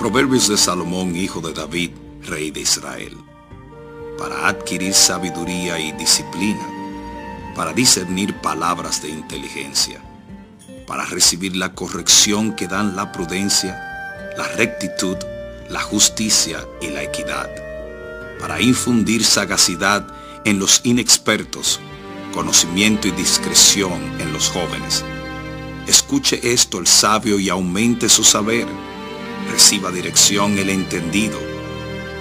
Proverbios de Salomón, hijo de David, rey de Israel. Para adquirir sabiduría y disciplina, para discernir palabras de inteligencia, para recibir la corrección que dan la prudencia, la rectitud, la justicia y la equidad, para infundir sagacidad en los inexpertos, conocimiento y discreción en los jóvenes. Escuche esto el sabio y aumente su saber reciba dirección el entendido,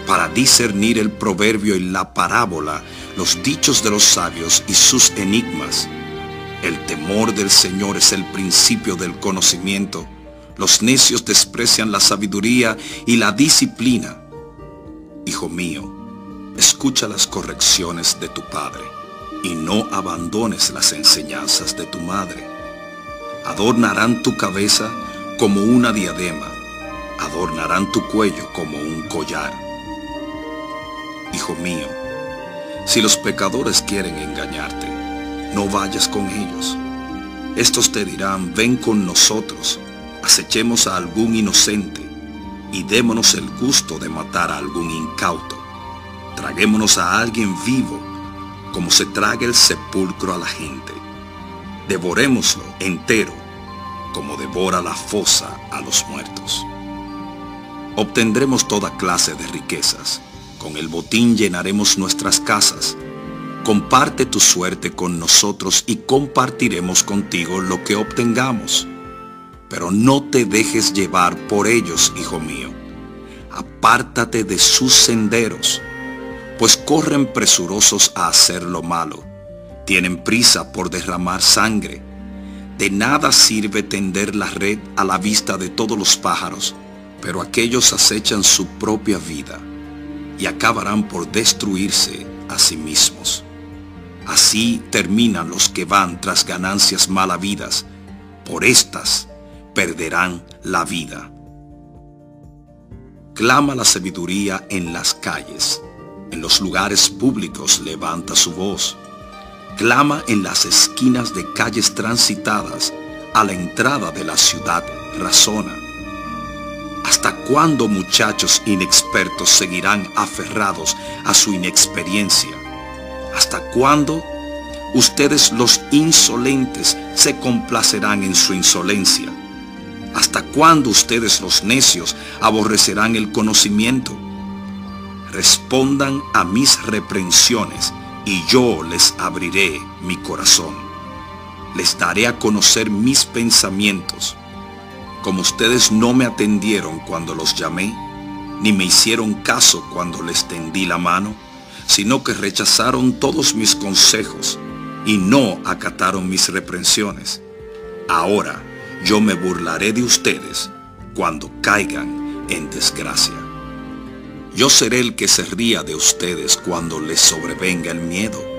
para discernir el proverbio y la parábola, los dichos de los sabios y sus enigmas. El temor del Señor es el principio del conocimiento. Los necios desprecian la sabiduría y la disciplina. Hijo mío, escucha las correcciones de tu Padre y no abandones las enseñanzas de tu madre. Adornarán tu cabeza como una diadema adornarán tu cuello como un collar. Hijo mío, si los pecadores quieren engañarte, no vayas con ellos. Estos te dirán, ven con nosotros, acechemos a algún inocente y démonos el gusto de matar a algún incauto. Traguémonos a alguien vivo, como se traga el sepulcro a la gente. Devorémoslo entero, como devora la fosa a los muertos obtendremos toda clase de riquezas. Con el botín llenaremos nuestras casas. Comparte tu suerte con nosotros y compartiremos contigo lo que obtengamos. Pero no te dejes llevar por ellos, hijo mío. Apártate de sus senderos, pues corren presurosos a hacer lo malo. Tienen prisa por derramar sangre. De nada sirve tender la red a la vista de todos los pájaros pero aquellos acechan su propia vida y acabarán por destruirse a sí mismos. Así terminan los que van tras ganancias malavidas, por estas perderán la vida. Clama la sabiduría en las calles, en los lugares públicos levanta su voz. Clama en las esquinas de calles transitadas, a la entrada de la ciudad razona ¿Hasta cuándo muchachos inexpertos seguirán aferrados a su inexperiencia? ¿Hasta cuándo ustedes los insolentes se complacerán en su insolencia? ¿Hasta cuándo ustedes los necios aborrecerán el conocimiento? Respondan a mis reprensiones y yo les abriré mi corazón. Les daré a conocer mis pensamientos como ustedes no me atendieron cuando los llamé, ni me hicieron caso cuando les tendí la mano, sino que rechazaron todos mis consejos y no acataron mis reprensiones. Ahora yo me burlaré de ustedes cuando caigan en desgracia. Yo seré el que se ría de ustedes cuando les sobrevenga el miedo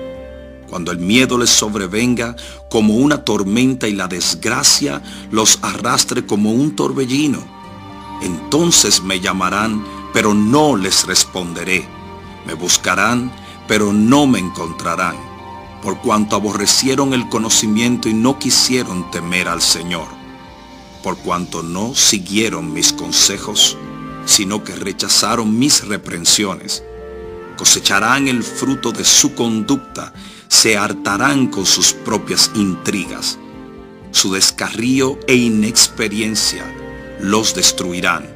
cuando el miedo les sobrevenga como una tormenta y la desgracia los arrastre como un torbellino. Entonces me llamarán, pero no les responderé. Me buscarán, pero no me encontrarán, por cuanto aborrecieron el conocimiento y no quisieron temer al Señor, por cuanto no siguieron mis consejos, sino que rechazaron mis reprensiones. Cosecharán el fruto de su conducta se hartarán con sus propias intrigas. Su descarrío e inexperiencia los destruirán.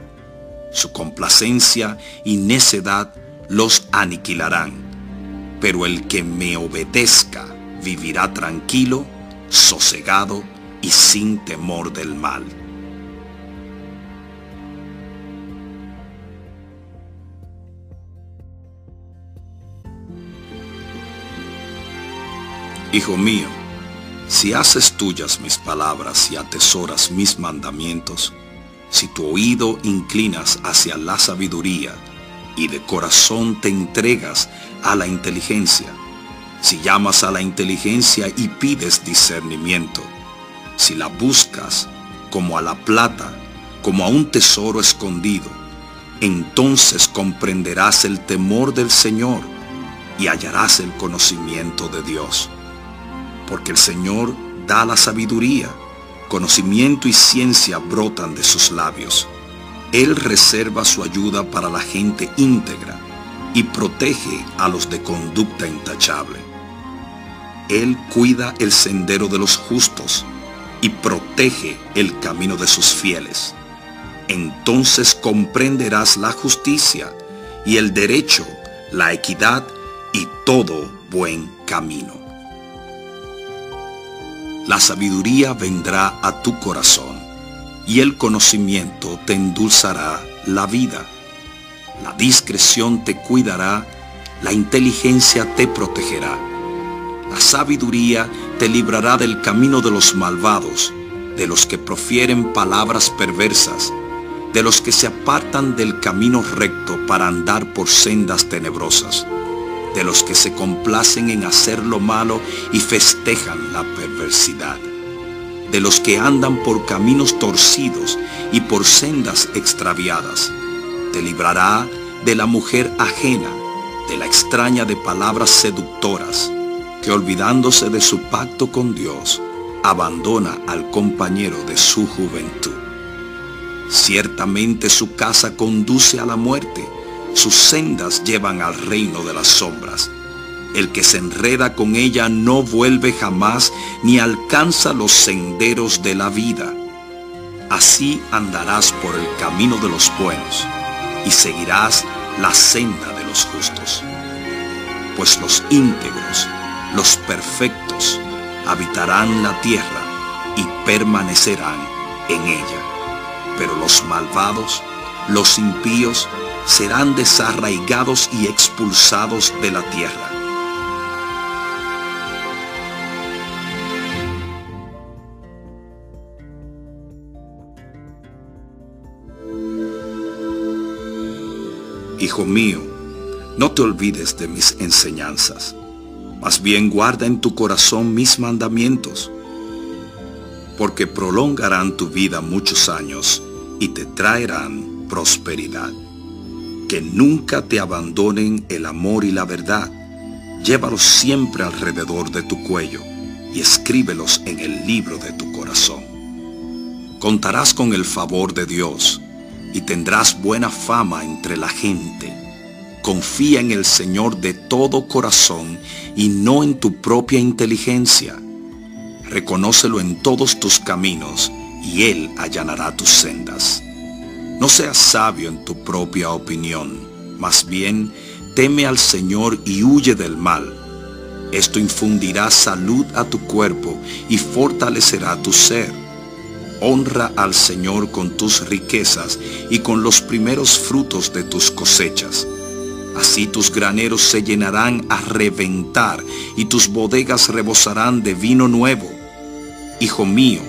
Su complacencia y necedad los aniquilarán. Pero el que me obedezca vivirá tranquilo, sosegado y sin temor del mal. Hijo mío, si haces tuyas mis palabras y atesoras mis mandamientos, si tu oído inclinas hacia la sabiduría y de corazón te entregas a la inteligencia, si llamas a la inteligencia y pides discernimiento, si la buscas como a la plata, como a un tesoro escondido, entonces comprenderás el temor del Señor y hallarás el conocimiento de Dios porque el Señor da la sabiduría, conocimiento y ciencia brotan de sus labios. Él reserva su ayuda para la gente íntegra y protege a los de conducta intachable. Él cuida el sendero de los justos y protege el camino de sus fieles. Entonces comprenderás la justicia y el derecho, la equidad y todo buen camino. La sabiduría vendrá a tu corazón y el conocimiento te endulzará la vida. La discreción te cuidará, la inteligencia te protegerá. La sabiduría te librará del camino de los malvados, de los que profieren palabras perversas, de los que se apartan del camino recto para andar por sendas tenebrosas, de los que se complacen en hacer lo malo y festejan la perversidad, de los que andan por caminos torcidos y por sendas extraviadas. Te librará de la mujer ajena, de la extraña de palabras seductoras, que olvidándose de su pacto con Dios, abandona al compañero de su juventud. Ciertamente su casa conduce a la muerte, sus sendas llevan al reino de las sombras. El que se enreda con ella no vuelve jamás ni alcanza los senderos de la vida. Así andarás por el camino de los buenos y seguirás la senda de los justos. Pues los íntegros, los perfectos, habitarán la tierra y permanecerán en ella pero los malvados, los impíos, serán desarraigados y expulsados de la tierra. Hijo mío, no te olvides de mis enseñanzas, más bien guarda en tu corazón mis mandamientos porque prolongarán tu vida muchos años y te traerán prosperidad. Que nunca te abandonen el amor y la verdad. Llévalos siempre alrededor de tu cuello y escríbelos en el libro de tu corazón. Contarás con el favor de Dios y tendrás buena fama entre la gente. Confía en el Señor de todo corazón y no en tu propia inteligencia reconócelo en todos tus caminos, y Él allanará tus sendas. No seas sabio en tu propia opinión, más bien teme al Señor y huye del mal. Esto infundirá salud a tu cuerpo y fortalecerá tu ser. Honra al Señor con tus riquezas y con los primeros frutos de tus cosechas. Así tus graneros se llenarán a reventar y tus bodegas rebosarán de vino nuevo. Hijo mío,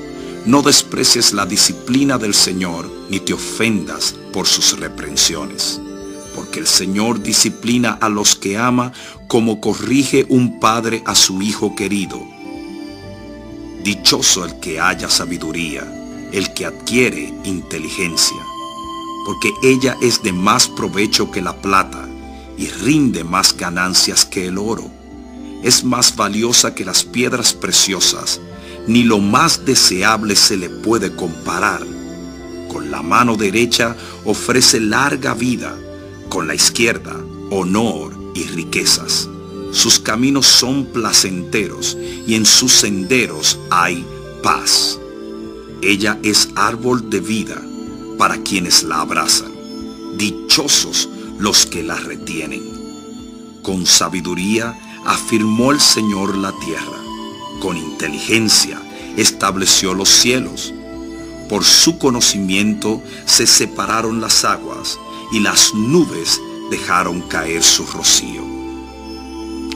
no desprecies la disciplina del Señor, ni te ofendas por sus reprensiones. Porque el Señor disciplina a los que ama como corrige un padre a su hijo querido. Dichoso el que haya sabiduría, el que adquiere inteligencia, porque ella es de más provecho que la plata y rinde más ganancias que el oro. Es más valiosa que las piedras preciosas ni lo más deseable se le puede comparar. Con la mano derecha ofrece larga vida, con la izquierda honor y riquezas. Sus caminos son placenteros y en sus senderos hay paz. Ella es árbol de vida para quienes la abrazan. Dichosos los que la retienen. Con sabiduría afirmó el Señor la tierra con inteligencia estableció los cielos. Por su conocimiento se separaron las aguas y las nubes dejaron caer su rocío.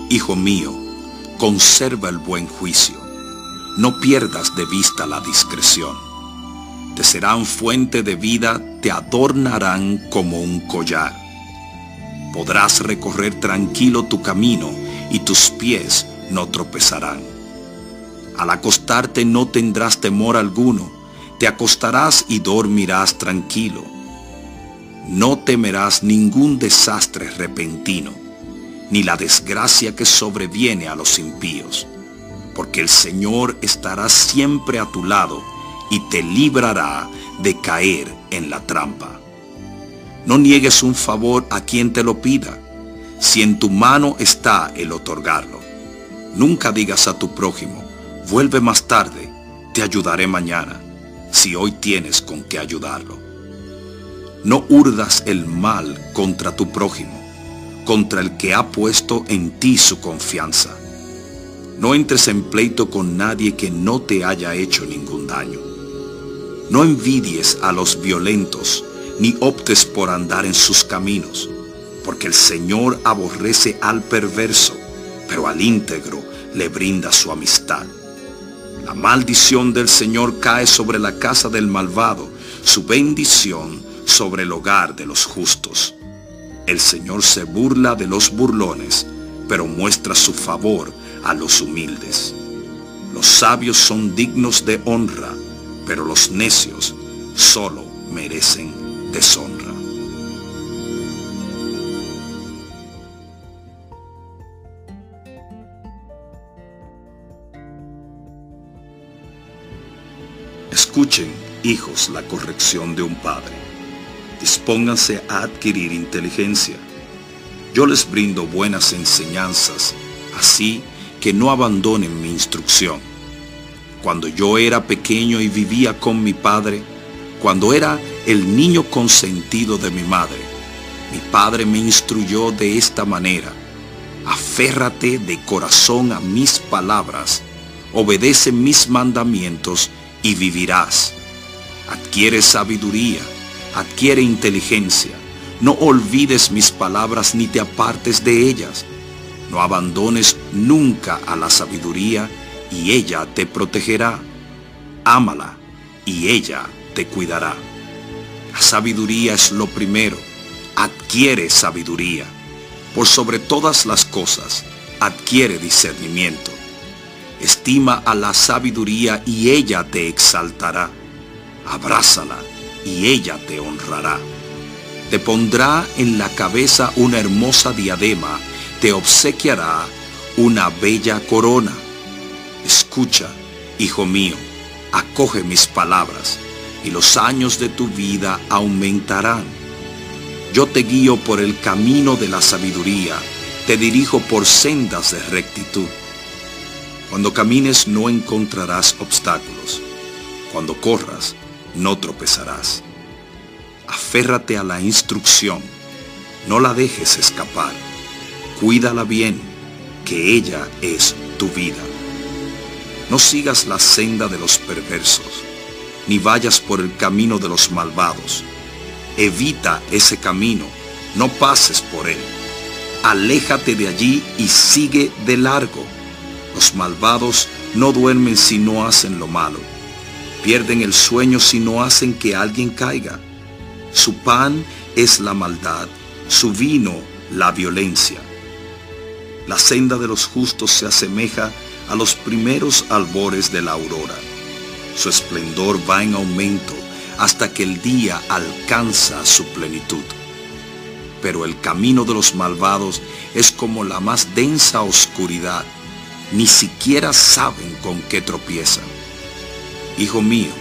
Hijo mío, conserva el buen juicio. No pierdas de vista la discreción. Te serán fuente de vida, te adornarán como un collar. Podrás recorrer tranquilo tu camino y tus pies no tropezarán. Al acostarte no tendrás temor alguno, te acostarás y dormirás tranquilo. No temerás ningún desastre repentino, ni la desgracia que sobreviene a los impíos, porque el Señor estará siempre a tu lado y te librará de caer en la trampa. No niegues un favor a quien te lo pida, si en tu mano está el otorgarlo. Nunca digas a tu prójimo, vuelve más tarde, te ayudaré mañana, si hoy tienes con qué ayudarlo. No urdas el mal contra tu prójimo, contra el que ha puesto en ti su confianza. No entres en pleito con nadie que no te haya hecho ningún daño. No envidies a los violentos, ni optes por andar en sus caminos, porque el Señor aborrece al perverso, pero al íntegro le brinda su amistad. La maldición del Señor cae sobre la casa del malvado, su bendición sobre el hogar de los justos. El Señor se burla de los burlones, pero muestra su favor a los humildes. Los sabios son dignos de honra, pero los necios solo merecen deshonra. Escuchen, hijos, la corrección de un padre. Dispónganse a adquirir inteligencia. Yo les brindo buenas enseñanzas, así que no abandonen mi instrucción. Cuando yo era pequeño y vivía con mi padre, cuando era el niño consentido de mi madre, mi padre me instruyó de esta manera. Aférrate de corazón a mis palabras, obedece mis mandamientos y vivirás. Adquiere sabiduría, adquiere inteligencia. No olvides mis palabras ni te apartes de ellas. No abandones nunca a la sabiduría y ella te protegerá. Ámala y ella te cuidará. La sabiduría es lo primero. Adquiere sabiduría. Por sobre todas las cosas, adquiere discernimiento. Estima a la sabiduría y ella te exaltará. Abrázala y ella te honrará. Te pondrá en la cabeza una hermosa diadema, te obsequiará una bella corona. Escucha, hijo mío, acoge mis palabras y los años de tu vida aumentarán. Yo te guío por el camino de la sabiduría, te dirijo por sendas de rectitud. Cuando camines no encontrarás obstáculos. Cuando corras no tropezarás. Aférrate a la instrucción, no la dejes escapar. Cuídala bien, que ella es tu vida. No sigas la senda de los perversos ni vayas por el camino de los malvados. Evita ese camino, no pases por él. Aléjate de allí y sigue de largo. Los malvados no duermen si no hacen lo malo. Pierden el sueño si no hacen que alguien caiga. Su pan es la maldad, su vino la violencia. La senda de los justos se asemeja a los primeros albores de la aurora su esplendor va en aumento hasta que el día alcanza su plenitud. Pero el camino de los malvados es como la más densa oscuridad. Ni siquiera saben con qué tropiezan. Hijo mío,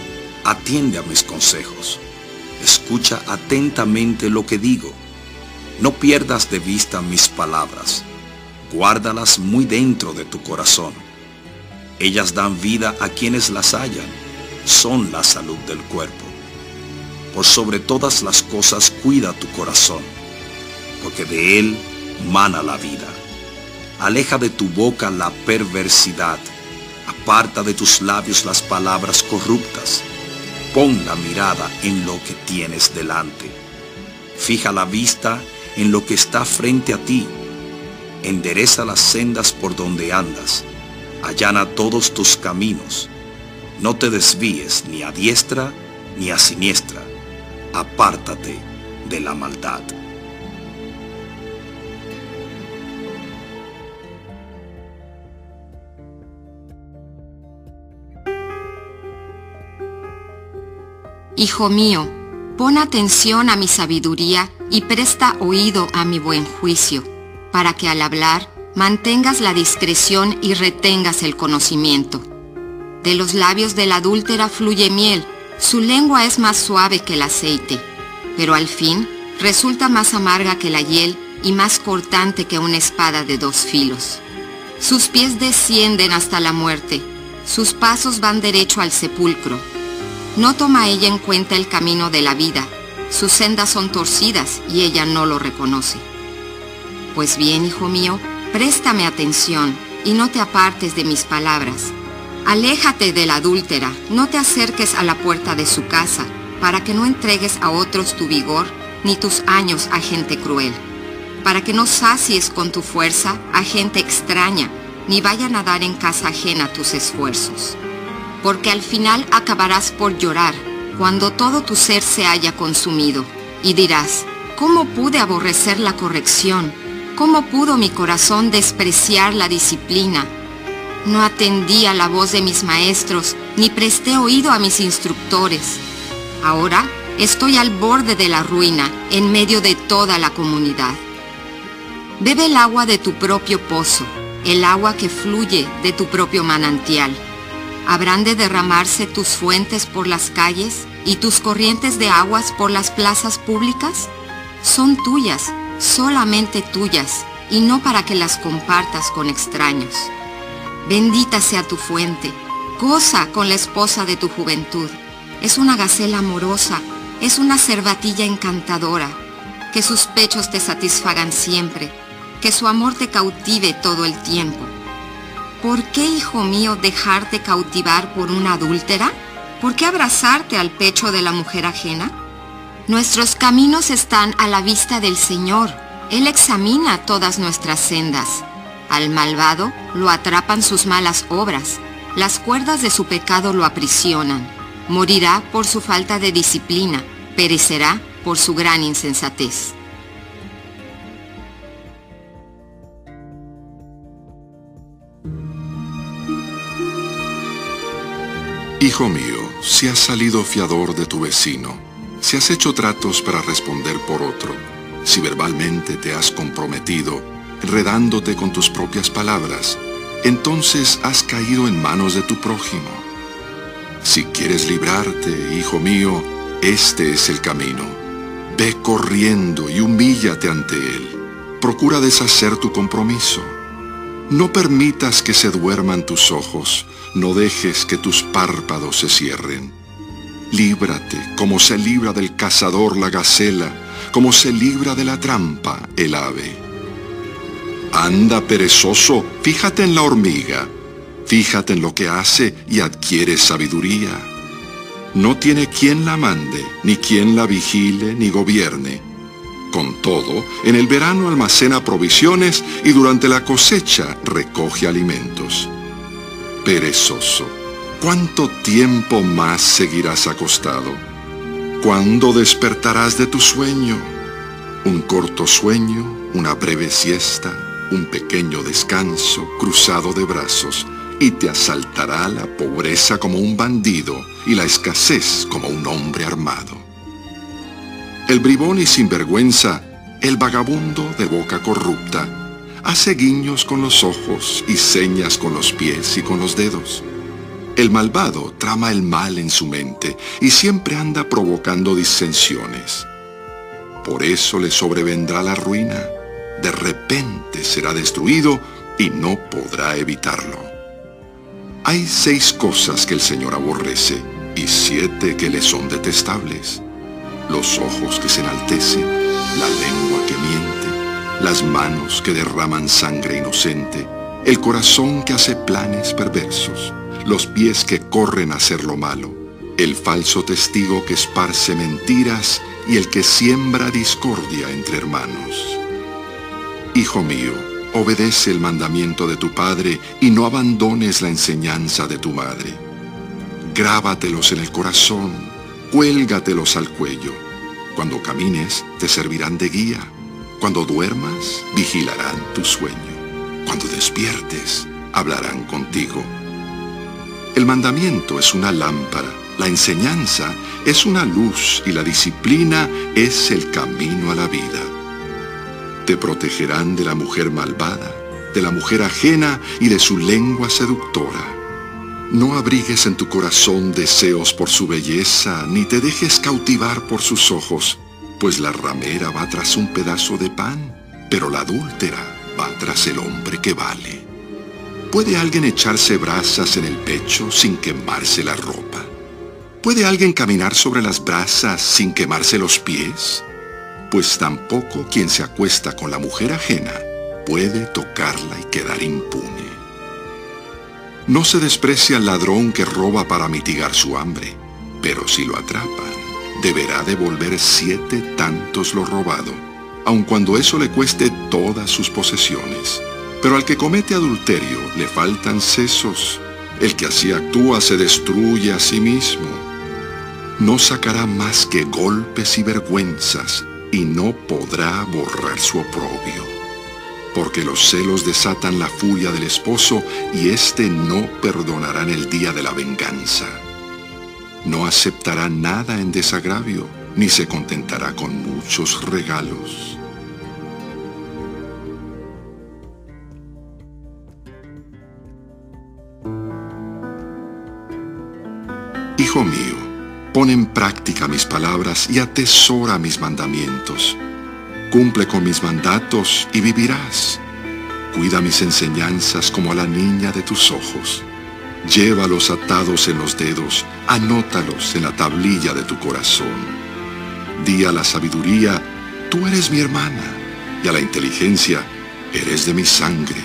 atiende a mis consejos. Escucha atentamente lo que digo. No pierdas de vista mis palabras. Guárdalas muy dentro de tu corazón ellas dan vida a quienes las hallan, son la salud del cuerpo. Por sobre todas las cosas cuida tu corazón, porque de él mana la vida. Aleja de tu boca la perversidad, aparta de tus labios las palabras corruptas. Pon la mirada en lo que tienes delante. Fija la vista en lo que está frente a ti. Endereza las sendas por donde andas allana todos tus caminos. No te desvíes ni a diestra ni a siniestra. Apártate de la maldad. Hijo mío, pon atención a mi sabiduría y presta oído a mi buen juicio, para que al hablar mantengas la discreción y retengas el conocimiento. De los labios de la adúltera fluye miel, su lengua es más suave que el aceite, pero al fin resulta más amarga que la hiel y más cortante que una espada de dos filos. Sus pies descienden hasta la muerte, sus pasos van derecho al sepulcro. No toma ella en cuenta el camino de la vida, sus sendas son torcidas y ella no lo reconoce. Pues bien, hijo mío, préstame atención y no te apartes de mis palabras. Aléjate de la adúltera, no te acerques a la puerta de su casa, para que no entregues a otros tu vigor ni tus años a gente cruel, para que no sacies con tu fuerza a gente extraña, ni vayan a dar en casa ajena tus esfuerzos. Porque al final acabarás por llorar cuando todo tu ser se haya consumido, y dirás, ¿cómo pude aborrecer la corrección? ¿Cómo pudo mi corazón despreciar la disciplina? No atendí a la voz de mis maestros, ni presté oído a mis instructores. Ahora estoy al borde de la ruina, en medio de toda la comunidad. Bebe el agua de tu propio pozo, el agua que fluye de tu propio manantial. ¿Habrán de derramarse tus fuentes por las calles y tus corrientes de aguas por las plazas públicas? Son tuyas, solamente tuyas, y no para que las compartas con extraños. Bendita sea tu fuente, goza con la esposa de tu juventud. Es una gacela amorosa, es una cervatilla encantadora. Que sus pechos te satisfagan siempre, que su amor te cautive todo el tiempo. ¿Por qué, hijo mío, dejarte cautivar por una adúltera? ¿Por qué abrazarte al pecho de la mujer ajena? Nuestros caminos están a la vista del Señor. Él examina todas nuestras sendas. Al malvado lo atrapan sus malas obras, las cuerdas de su pecado lo aprisionan. Morirá por su falta de disciplina, perecerá por su gran insensatez. Hijo mío, si has salido fiador de tu vecino, si has hecho tratos para responder por otro, si verbalmente te has comprometido, enredándote con tus propias palabras, entonces has caído en manos de tu prójimo. Si quieres librarte, hijo mío, este es el camino. Ve corriendo y humíllate ante él. Procura deshacer tu compromiso. No permitas que se duerman tus ojos, no dejes que tus párpados se cierren. Líbrate como se libra del cazador la gacela, como se libra de la trampa el ave. Anda perezoso, fíjate en la hormiga, fíjate en lo que hace y adquiere sabiduría. No tiene quien la mande, ni quien la vigile, ni gobierne. Con todo, en el verano almacena provisiones y durante la cosecha recoge alimentos. Perezoso, ¿cuánto tiempo más seguirás acostado? ¿Cuándo despertarás de tu sueño? Un corto sueño, una breve siesta, un pequeño descanso cruzado de brazos, y te asaltará la pobreza como un bandido y la escasez como un hombre armado. El bribón y sinvergüenza, el vagabundo de boca corrupta, hace guiños con los ojos y señas con los pies y con los dedos. El malvado trama el mal en su mente y siempre anda provocando disensiones. Por eso le sobrevendrá la ruina. De repente será destruido y no podrá evitarlo. Hay seis cosas que el Señor aborrece y siete que le son detestables. Los ojos que se enaltecen, la lengua que las manos que derraman sangre inocente, el corazón que hace planes perversos, los pies que corren a hacer lo malo, el falso testigo que esparce mentiras y el que siembra discordia entre hermanos. Hijo mío, obedece el mandamiento de tu padre y no abandones la enseñanza de tu madre. Grábatelos en el corazón, cuélgatelos al cuello. Cuando camines, te servirán de guía. Cuando duermas, vigilarán tu sueño. Cuando despiertes, hablarán contigo. El mandamiento es una lámpara, la enseñanza es una luz y la disciplina es el camino a la vida. Te protegerán de la mujer malvada, de la mujer ajena y de su lengua seductora. No abrigues en tu corazón deseos por su belleza, ni te dejes cautivar por sus ojos. Pues la ramera va tras un pedazo de pan, pero la adúltera va tras el hombre que vale. ¿Puede alguien echarse brasas en el pecho sin quemarse la ropa? ¿Puede alguien caminar sobre las brasas sin quemarse los pies? Pues tampoco quien se acuesta con la mujer ajena puede tocarla y quedar impune. No se desprecia al ladrón que roba para mitigar su hambre, pero si lo atrapan, deberá devolver siete tantos lo robado, aun cuando eso le cueste todas sus posesiones. Pero al que comete adulterio le faltan sesos. El que así actúa se destruye a sí mismo. No sacará más que golpes y vergüenzas y no podrá borrar su oprobio. Porque los celos desatan la furia del esposo y éste no perdonará en el día de la venganza. No aceptará nada en desagravio, ni se contentará con muchos regalos. Hijo mío, pon en práctica mis palabras y atesora mis mandamientos. Cumple con mis mandatos y vivirás. Cuida mis enseñanzas como a la niña de tus ojos. Llévalos atados en los dedos, anótalos en la tablilla de tu corazón. Di a la sabiduría, tú eres mi hermana, y a la inteligencia, eres de mi sangre.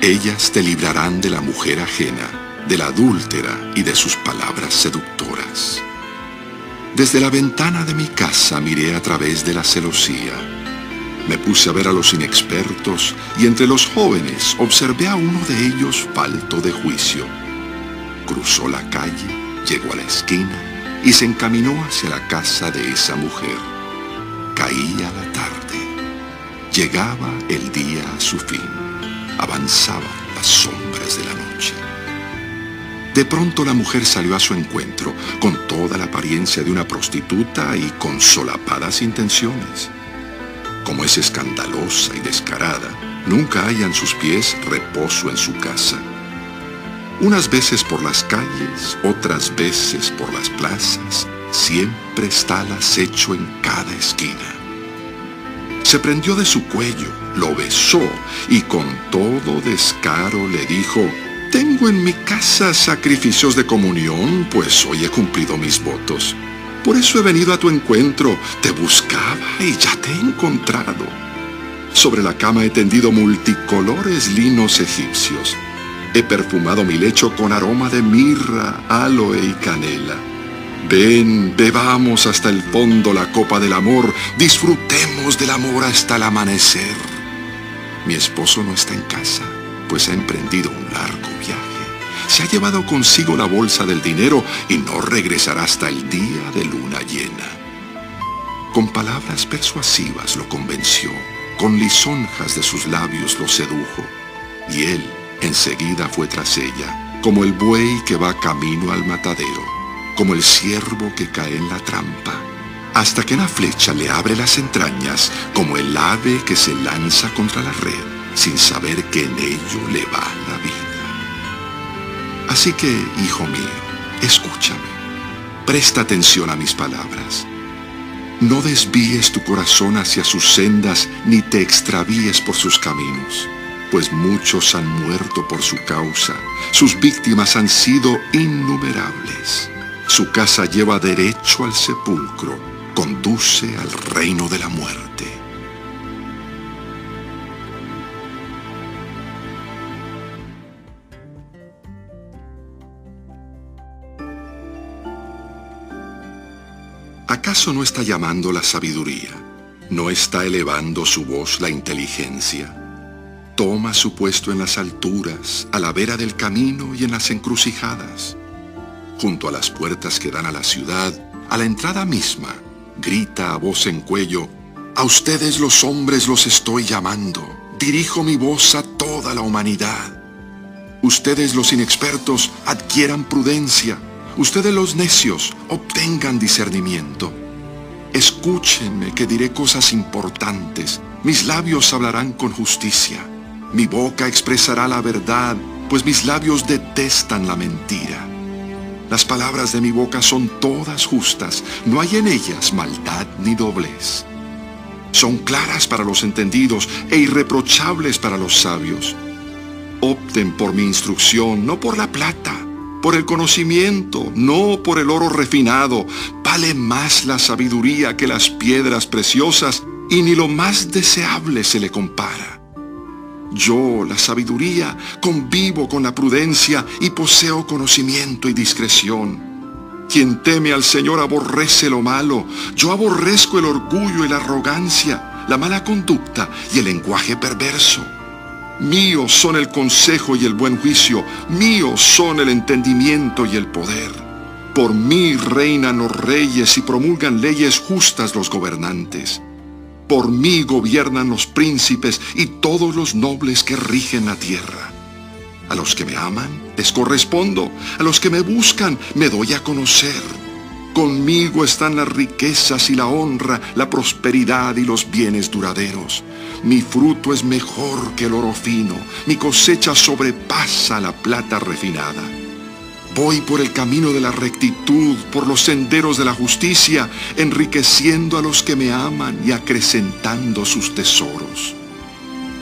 Ellas te librarán de la mujer ajena, de la adúltera y de sus palabras seductoras. Desde la ventana de mi casa miré a través de la celosía me puse a ver a los inexpertos y entre los jóvenes observé a uno de ellos falto de juicio. Cruzó la calle, llegó a la esquina y se encaminó hacia la casa de esa mujer. Caía la tarde. Llegaba el día a su fin. Avanzaban las sombras de la noche. De pronto la mujer salió a su encuentro con toda la apariencia de una prostituta y con solapadas intenciones como es escandalosa y descarada, nunca hay en sus pies reposo en su casa. Unas veces por las calles, otras veces por las plazas, siempre está al acecho en cada esquina. Se prendió de su cuello, lo besó y con todo descaro le dijo, tengo en mi casa sacrificios de comunión, pues hoy he cumplido mis votos. Por eso he venido a tu encuentro. Te buscaba y ya te he encontrado. Sobre la cama he tendido multicolores linos egipcios. He perfumado mi lecho con aroma de mirra, aloe y canela. Ven, bebamos hasta el fondo la copa del amor, disfrutemos del amor hasta el amanecer. Mi esposo no está en casa, pues ha emprendido un largo viaje se ha llevado consigo la bolsa del dinero y no regresará hasta el día de luna llena. Con palabras persuasivas lo convenció, con lisonjas de sus labios lo sedujo, y él enseguida fue tras ella, como el buey que va camino al matadero, como el ciervo que cae en la trampa, hasta que la flecha le abre las entrañas, como el ave que se lanza contra la red, sin saber que en ello le va la vida. Así que, hijo mío, escúchame. Presta atención a mis palabras. No desvíes tu corazón hacia sus sendas, ni te extravíes por sus caminos, pues muchos han muerto por su causa, sus víctimas han sido innumerables. Su casa lleva derecho al sepulcro, conduce al reino de la muerte. ¿Acaso no está llamando la sabiduría? ¿No está elevando su voz la inteligencia? Toma su puesto en las alturas, a la vera del camino y en las encrucijadas. Junto a las puertas que dan a la ciudad, a la entrada misma, grita a voz en cuello, a ustedes los hombres los estoy llamando, dirijo mi voz a toda la humanidad. Ustedes los inexpertos adquieran prudencia, Ustedes los necios obtengan discernimiento. Escúchenme que diré cosas importantes. Mis labios hablarán con justicia. Mi boca expresará la verdad, pues mis labios detestan la mentira. Las palabras de mi boca son todas justas, no hay en ellas maldad ni doblez. Son claras para los entendidos e irreprochables para los sabios. Opten por mi instrucción, no por la plata, por el conocimiento, no por el oro refinado. Vale más la sabiduría que las piedras preciosas y ni lo más deseable se le compara. Yo, la sabiduría, convivo con la prudencia y poseo conocimiento y discreción. Quien teme al Señor aborrece lo malo. Yo aborrezco el orgullo y la arrogancia, la mala conducta y el lenguaje perverso. Míos son el consejo y el buen juicio, míos son el entendimiento y el poder. Por mí reinan los reyes y promulgan leyes justas los gobernantes. Por mí gobiernan los príncipes y todos los nobles que rigen la tierra. A los que me aman les correspondo, a los que me buscan me doy a conocer. Conmigo están las riquezas y la honra, la prosperidad y los bienes duraderos. Mi fruto es mejor que el oro fino, mi cosecha sobrepasa la plata refinada. Voy por el camino de la rectitud, por los senderos de la justicia, enriqueciendo a los que me aman y acrecentando sus tesoros.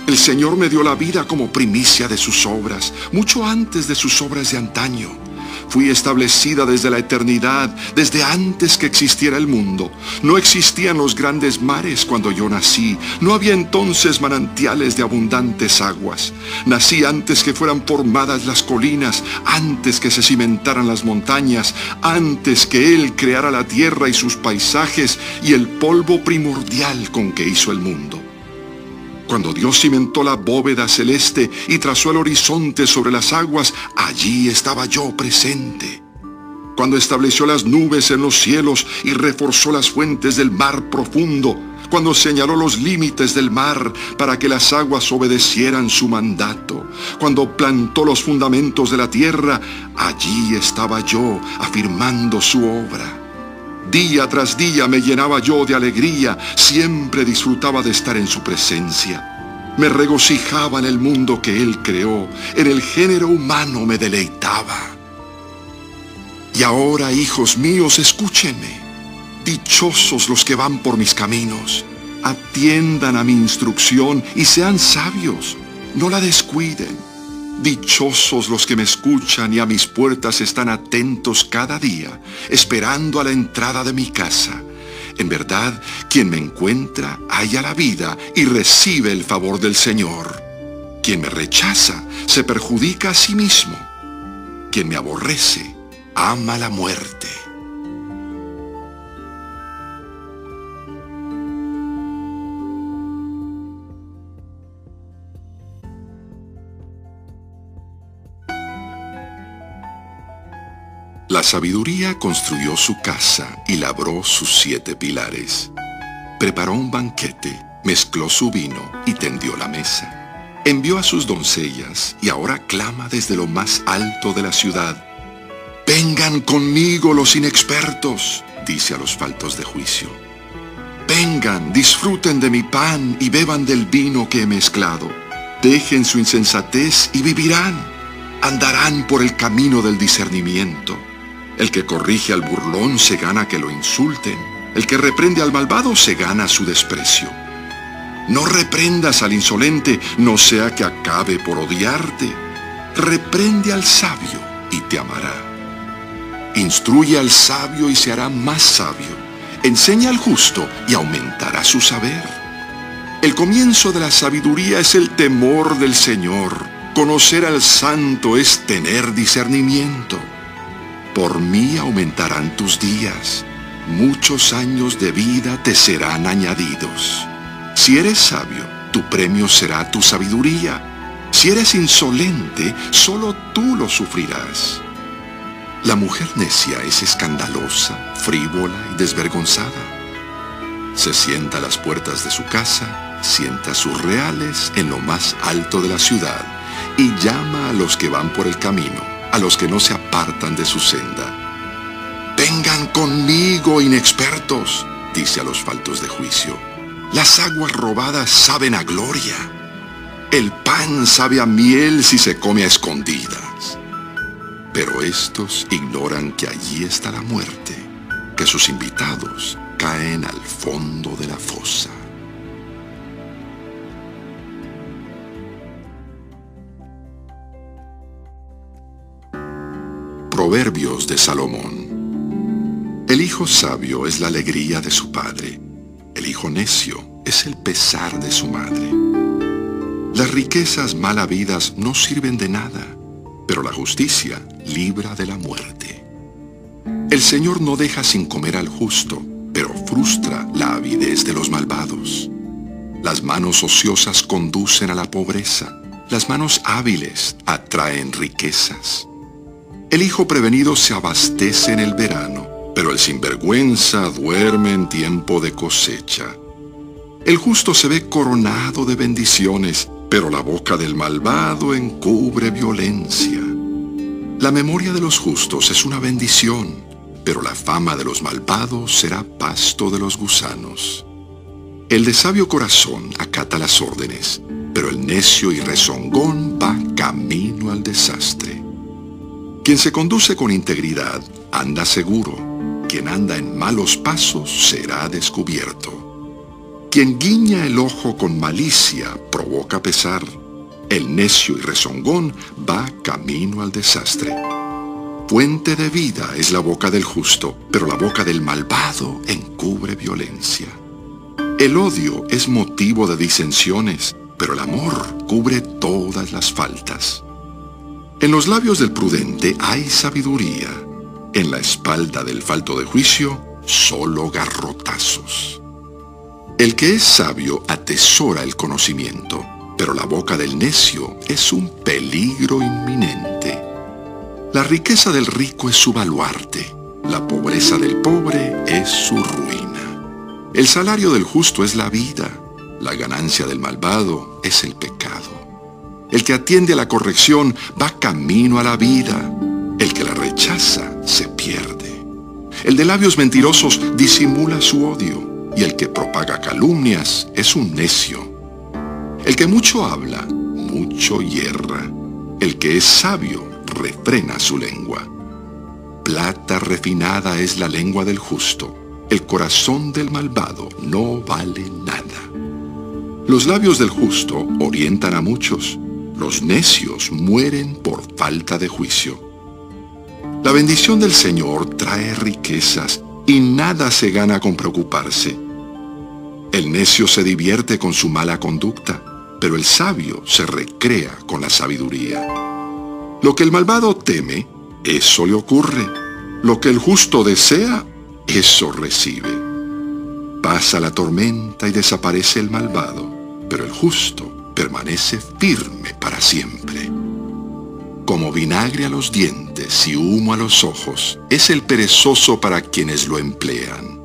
El Señor me dio la vida como primicia de sus obras, mucho antes de sus obras de antaño. Fui establecida desde la eternidad, desde antes que existiera el mundo. No existían los grandes mares cuando yo nací. No había entonces manantiales de abundantes aguas. Nací antes que fueran formadas las colinas, antes que se cimentaran las montañas, antes que Él creara la tierra y sus paisajes y el polvo primordial con que hizo el mundo. Cuando Dios cimentó la bóveda celeste y trazó el horizonte sobre las aguas, allí estaba yo presente. Cuando estableció las nubes en los cielos y reforzó las fuentes del mar profundo, cuando señaló los límites del mar para que las aguas obedecieran su mandato, cuando plantó los fundamentos de la tierra, allí estaba yo afirmando su obra. Día tras día me llenaba yo de alegría, siempre disfrutaba de estar en su presencia. Me regocijaba en el mundo que Él creó, en el género humano me deleitaba. Y ahora, hijos míos, escúchenme. Dichosos los que van por mis caminos. Atiendan a mi instrucción y sean sabios. No la descuiden. Dichosos los que me escuchan y a mis puertas están atentos cada día, esperando a la entrada de mi casa. En verdad, quien me encuentra halla la vida y recibe el favor del Señor. Quien me rechaza se perjudica a sí mismo. Quien me aborrece ama la muerte. La sabiduría construyó su casa y labró sus siete pilares. Preparó un banquete, mezcló su vino y tendió la mesa. Envió a sus doncellas y ahora clama desde lo más alto de la ciudad. Vengan conmigo los inexpertos, dice a los faltos de juicio. Vengan, disfruten de mi pan y beban del vino que he mezclado. Dejen su insensatez y vivirán. Andarán por el camino del discernimiento. El que corrige al burlón se gana que lo insulten. El que reprende al malvado se gana su desprecio. No reprendas al insolente, no sea que acabe por odiarte. Reprende al sabio y te amará. Instruye al sabio y se hará más sabio. Enseña al justo y aumentará su saber. El comienzo de la sabiduría es el temor del Señor. Conocer al santo es tener discernimiento. Por mí aumentarán tus días, muchos años de vida te serán añadidos. Si eres sabio, tu premio será tu sabiduría. Si eres insolente, solo tú lo sufrirás. La mujer necia es escandalosa, frívola y desvergonzada. Se sienta a las puertas de su casa, sienta sus reales en lo más alto de la ciudad y llama a los que van por el camino a los que no se apartan de su senda. Vengan conmigo, inexpertos, dice a los faltos de juicio. Las aguas robadas saben a gloria. El pan sabe a miel si se come a escondidas. pero estos ignoran que allí está la muerte, que sus invitados caen al fondo de la fosa. Proverbios de Salomón El hijo sabio es la alegría de su padre, el hijo necio es el pesar de su madre. Las riquezas mal habidas no sirven de nada, pero la justicia libra de la muerte. El Señor no deja sin comer al justo, pero frustra la avidez de los malvados. Las manos ociosas conducen a la pobreza, las manos hábiles atraen riquezas. El hijo prevenido se abastece en el verano, pero el sinvergüenza duerme en tiempo de cosecha. El justo se ve coronado de bendiciones, pero la boca del malvado encubre violencia. La memoria de los justos es una bendición, pero la fama de los malvados será pasto de los gusanos. El de sabio corazón acata las órdenes, pero el necio y rezongón va camino al desastre. Quien se conduce con integridad anda seguro, quien anda en malos pasos será descubierto. Quien guiña el ojo con malicia provoca pesar. El necio y rezongón va camino al desastre. Fuente de vida es la boca del justo, pero la boca del malvado encubre violencia. El odio es motivo de disensiones, pero el amor cubre todas las faltas. En los labios del prudente hay sabiduría, en la espalda del falto de juicio solo garrotazos. El que es sabio atesora el conocimiento, pero la boca del necio es un peligro inminente. La riqueza del rico es su baluarte, la pobreza del pobre es su ruina. El salario del justo es la vida, la ganancia del malvado es el pecado. El que atiende a la corrección va camino a la vida, el que la rechaza se pierde. El de labios mentirosos disimula su odio y el que propaga calumnias es un necio. El que mucho habla, mucho hierra. El que es sabio, refrena su lengua. Plata refinada es la lengua del justo. El corazón del malvado no vale nada. Los labios del justo orientan a muchos. Los necios mueren por falta de juicio. La bendición del Señor trae riquezas y nada se gana con preocuparse. El necio se divierte con su mala conducta, pero el sabio se recrea con la sabiduría. Lo que el malvado teme, eso le ocurre. Lo que el justo desea, eso recibe. Pasa la tormenta y desaparece el malvado, pero el justo permanece firme para siempre. Como vinagre a los dientes y humo a los ojos, es el perezoso para quienes lo emplean.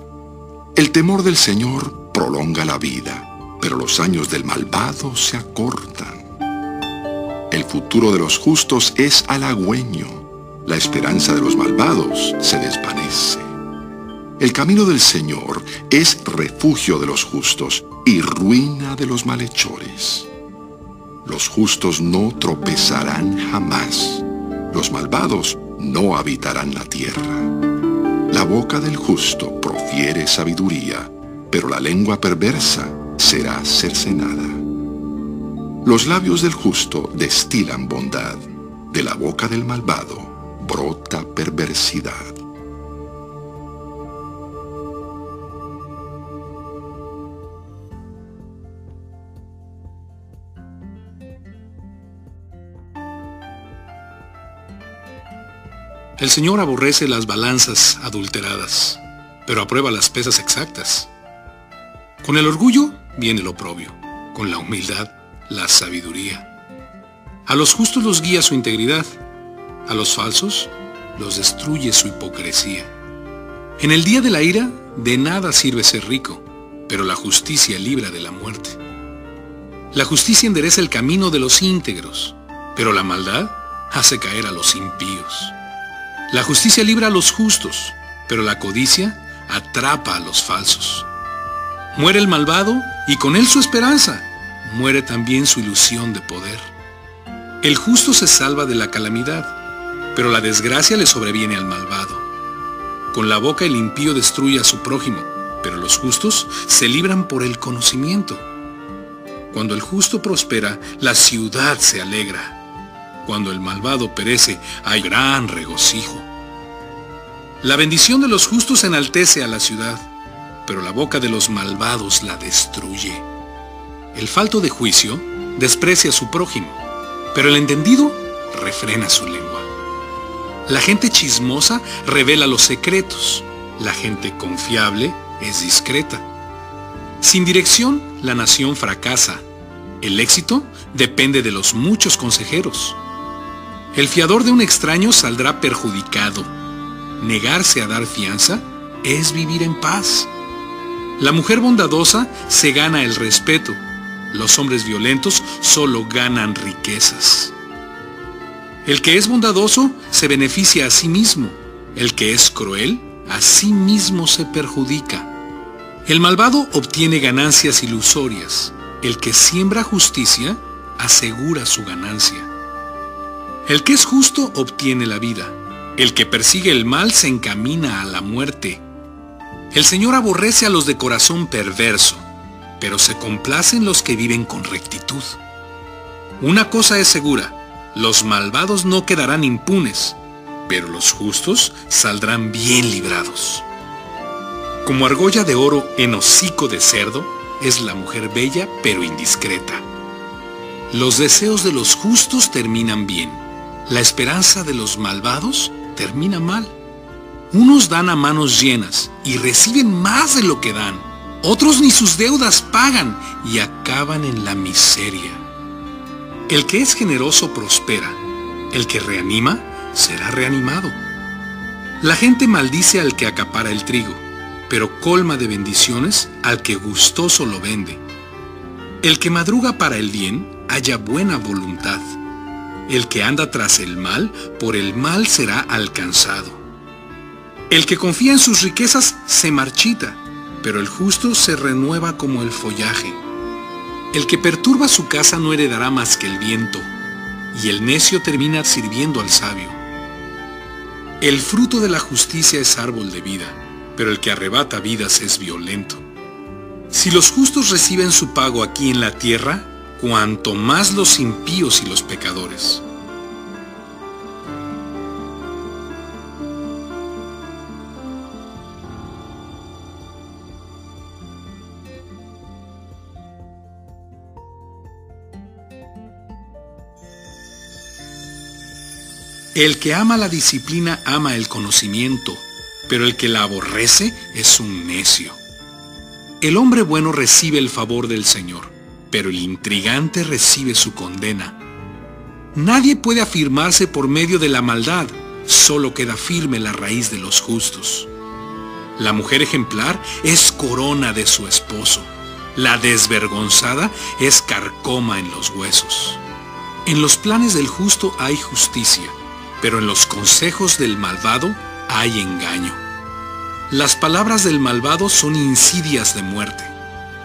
El temor del Señor prolonga la vida, pero los años del malvado se acortan. El futuro de los justos es halagüeño, la esperanza de los malvados se desvanece. El camino del Señor es refugio de los justos y ruina de los malhechores. Los justos no tropezarán jamás. Los malvados no habitarán la tierra. La boca del justo profiere sabiduría, pero la lengua perversa será cercenada. Los labios del justo destilan bondad, de la boca del malvado brota perversidad. El Señor aborrece las balanzas adulteradas, pero aprueba las pesas exactas. Con el orgullo viene el oprobio, con la humildad la sabiduría. A los justos los guía su integridad, a los falsos los destruye su hipocresía. En el día de la ira, de nada sirve ser rico, pero la justicia libra de la muerte. La justicia endereza el camino de los íntegros, pero la maldad hace caer a los impíos. La justicia libra a los justos, pero la codicia atrapa a los falsos. Muere el malvado y con él su esperanza. Muere también su ilusión de poder. El justo se salva de la calamidad, pero la desgracia le sobreviene al malvado. Con la boca el impío destruye a su prójimo, pero los justos se libran por el conocimiento. Cuando el justo prospera, la ciudad se alegra. Cuando el malvado perece, hay gran regocijo. La bendición de los justos enaltece a la ciudad, pero la boca de los malvados la destruye. El falto de juicio desprecia a su prójimo, pero el entendido refrena su lengua. La gente chismosa revela los secretos, la gente confiable es discreta. Sin dirección, la nación fracasa. El éxito depende de los muchos consejeros. El fiador de un extraño saldrá perjudicado. Negarse a dar fianza es vivir en paz. La mujer bondadosa se gana el respeto. Los hombres violentos solo ganan riquezas. El que es bondadoso se beneficia a sí mismo. El que es cruel, a sí mismo se perjudica. El malvado obtiene ganancias ilusorias. El que siembra justicia asegura su ganancia. El que es justo obtiene la vida. El que persigue el mal se encamina a la muerte. El Señor aborrece a los de corazón perverso, pero se complacen los que viven con rectitud. Una cosa es segura, los malvados no quedarán impunes, pero los justos saldrán bien librados. Como argolla de oro en hocico de cerdo, es la mujer bella pero indiscreta. Los deseos de los justos terminan bien, la esperanza de los malvados termina mal. Unos dan a manos llenas y reciben más de lo que dan. Otros ni sus deudas pagan y acaban en la miseria. El que es generoso prospera. El que reanima será reanimado. La gente maldice al que acapara el trigo, pero colma de bendiciones al que gustoso lo vende. El que madruga para el bien haya buena voluntad. El que anda tras el mal, por el mal será alcanzado. El que confía en sus riquezas se marchita, pero el justo se renueva como el follaje. El que perturba su casa no heredará más que el viento, y el necio termina sirviendo al sabio. El fruto de la justicia es árbol de vida, pero el que arrebata vidas es violento. Si los justos reciben su pago aquí en la tierra, cuanto más los impíos y los pecadores. El que ama la disciplina ama el conocimiento, pero el que la aborrece es un necio. El hombre bueno recibe el favor del Señor, pero el intrigante recibe su condena. Nadie puede afirmarse por medio de la maldad, solo queda firme la raíz de los justos. La mujer ejemplar es corona de su esposo. La desvergonzada es carcoma en los huesos. En los planes del justo hay justicia pero en los consejos del malvado hay engaño. Las palabras del malvado son insidias de muerte,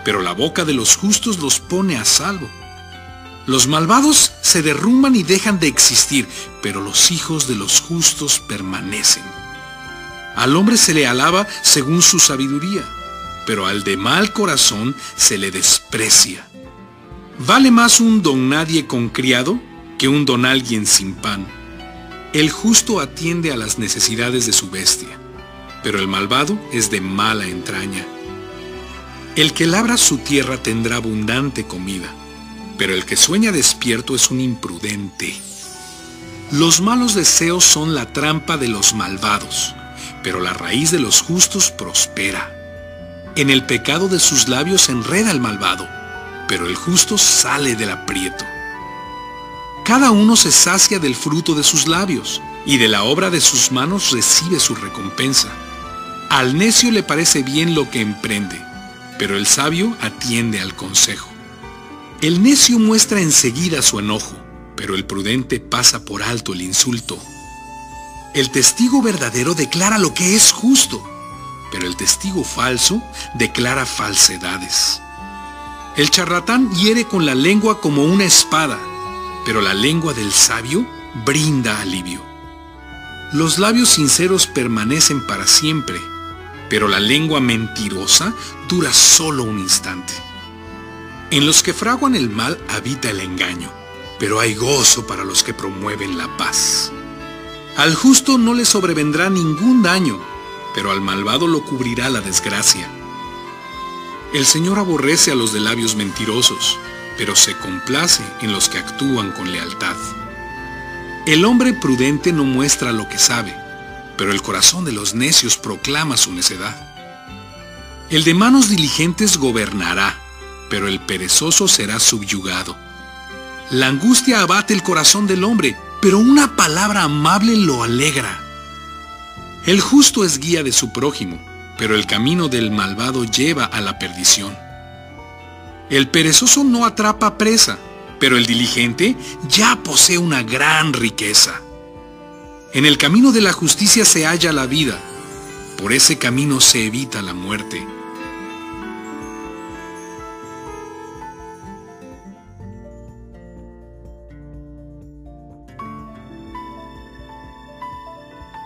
pero la boca de los justos los pone a salvo. Los malvados se derrumban y dejan de existir, pero los hijos de los justos permanecen. Al hombre se le alaba según su sabiduría, pero al de mal corazón se le desprecia. Vale más un don nadie con criado que un don alguien sin pan. El justo atiende a las necesidades de su bestia, pero el malvado es de mala entraña. El que labra su tierra tendrá abundante comida, pero el que sueña despierto es un imprudente. Los malos deseos son la trampa de los malvados, pero la raíz de los justos prospera. En el pecado de sus labios enreda el malvado, pero el justo sale del aprieto. Cada uno se sacia del fruto de sus labios, y de la obra de sus manos recibe su recompensa. Al necio le parece bien lo que emprende, pero el sabio atiende al consejo. El necio muestra enseguida su enojo, pero el prudente pasa por alto el insulto. El testigo verdadero declara lo que es justo, pero el testigo falso declara falsedades. El charlatán hiere con la lengua como una espada, pero la lengua del sabio brinda alivio. Los labios sinceros permanecen para siempre, pero la lengua mentirosa dura solo un instante. En los que fraguan el mal habita el engaño, pero hay gozo para los que promueven la paz. Al justo no le sobrevendrá ningún daño, pero al malvado lo cubrirá la desgracia. El Señor aborrece a los de labios mentirosos, pero se complace en los que actúan con lealtad. El hombre prudente no muestra lo que sabe, pero el corazón de los necios proclama su necedad. El de manos diligentes gobernará, pero el perezoso será subyugado. La angustia abate el corazón del hombre, pero una palabra amable lo alegra. El justo es guía de su prójimo, pero el camino del malvado lleva a la perdición. El perezoso no atrapa presa, pero el diligente ya posee una gran riqueza. En el camino de la justicia se halla la vida, por ese camino se evita la muerte.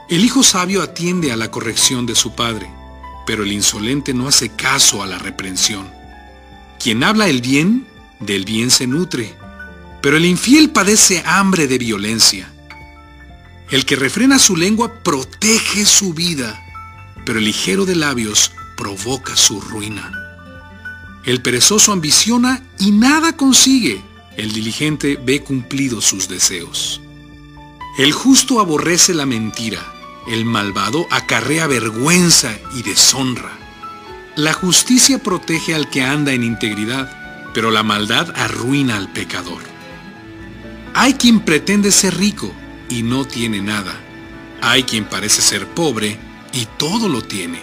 El hijo sabio atiende a la corrección de su padre, pero el insolente no hace caso a la reprensión. Quien habla el bien, del bien se nutre, pero el infiel padece hambre de violencia. El que refrena su lengua protege su vida, pero el ligero de labios provoca su ruina. El perezoso ambiciona y nada consigue. El diligente ve cumplidos sus deseos. El justo aborrece la mentira. El malvado acarrea vergüenza y deshonra. La justicia protege al que anda en integridad, pero la maldad arruina al pecador. Hay quien pretende ser rico y no tiene nada. Hay quien parece ser pobre y todo lo tiene.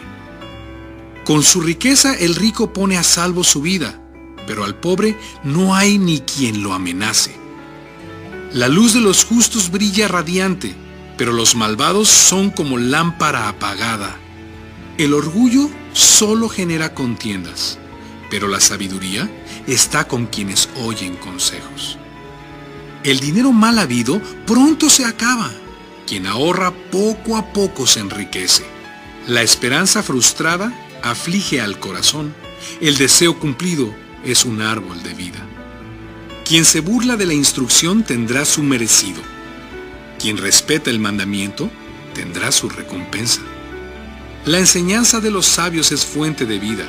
Con su riqueza el rico pone a salvo su vida, pero al pobre no hay ni quien lo amenace. La luz de los justos brilla radiante, pero los malvados son como lámpara apagada. El orgullo solo genera contiendas, pero la sabiduría está con quienes oyen consejos. El dinero mal habido pronto se acaba. Quien ahorra poco a poco se enriquece. La esperanza frustrada aflige al corazón. El deseo cumplido es un árbol de vida. Quien se burla de la instrucción tendrá su merecido. Quien respeta el mandamiento tendrá su recompensa. La enseñanza de los sabios es fuente de vida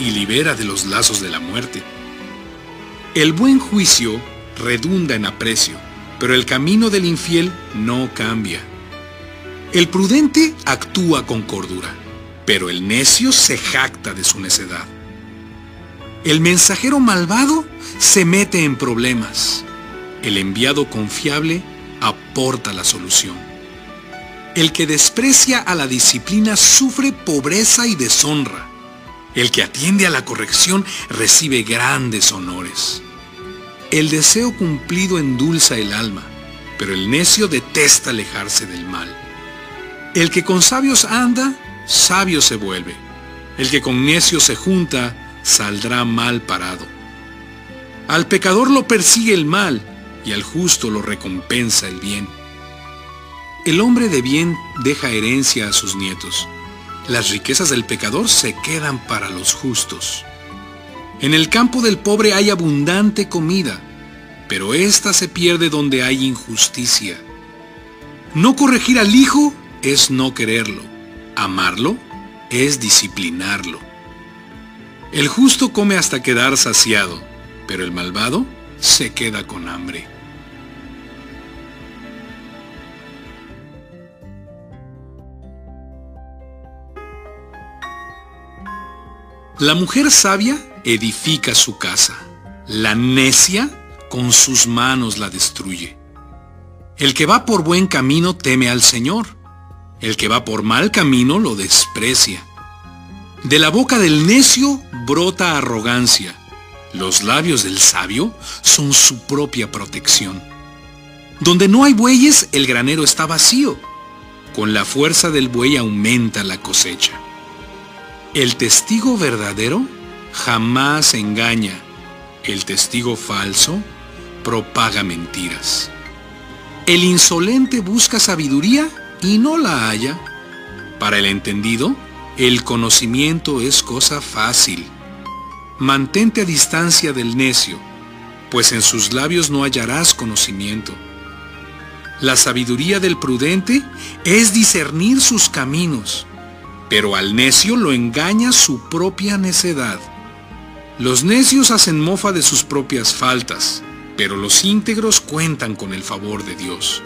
y libera de los lazos de la muerte. El buen juicio redunda en aprecio, pero el camino del infiel no cambia. El prudente actúa con cordura, pero el necio se jacta de su necedad. El mensajero malvado se mete en problemas. El enviado confiable aporta la solución. El que desprecia a la disciplina sufre pobreza y deshonra. El que atiende a la corrección recibe grandes honores. El deseo cumplido endulza el alma, pero el necio detesta alejarse del mal. El que con sabios anda, sabio se vuelve. El que con necios se junta, saldrá mal parado. Al pecador lo persigue el mal y al justo lo recompensa el bien. El hombre de bien deja herencia a sus nietos. Las riquezas del pecador se quedan para los justos. En el campo del pobre hay abundante comida, pero ésta se pierde donde hay injusticia. No corregir al hijo es no quererlo. Amarlo es disciplinarlo. El justo come hasta quedar saciado, pero el malvado se queda con hambre. La mujer sabia edifica su casa. La necia con sus manos la destruye. El que va por buen camino teme al Señor. El que va por mal camino lo desprecia. De la boca del necio brota arrogancia. Los labios del sabio son su propia protección. Donde no hay bueyes, el granero está vacío. Con la fuerza del buey aumenta la cosecha. El testigo verdadero jamás engaña. El testigo falso propaga mentiras. El insolente busca sabiduría y no la haya. Para el entendido, el conocimiento es cosa fácil. Mantente a distancia del necio, pues en sus labios no hallarás conocimiento. La sabiduría del prudente es discernir sus caminos, pero al necio lo engaña su propia necedad. Los necios hacen mofa de sus propias faltas, pero los íntegros cuentan con el favor de Dios.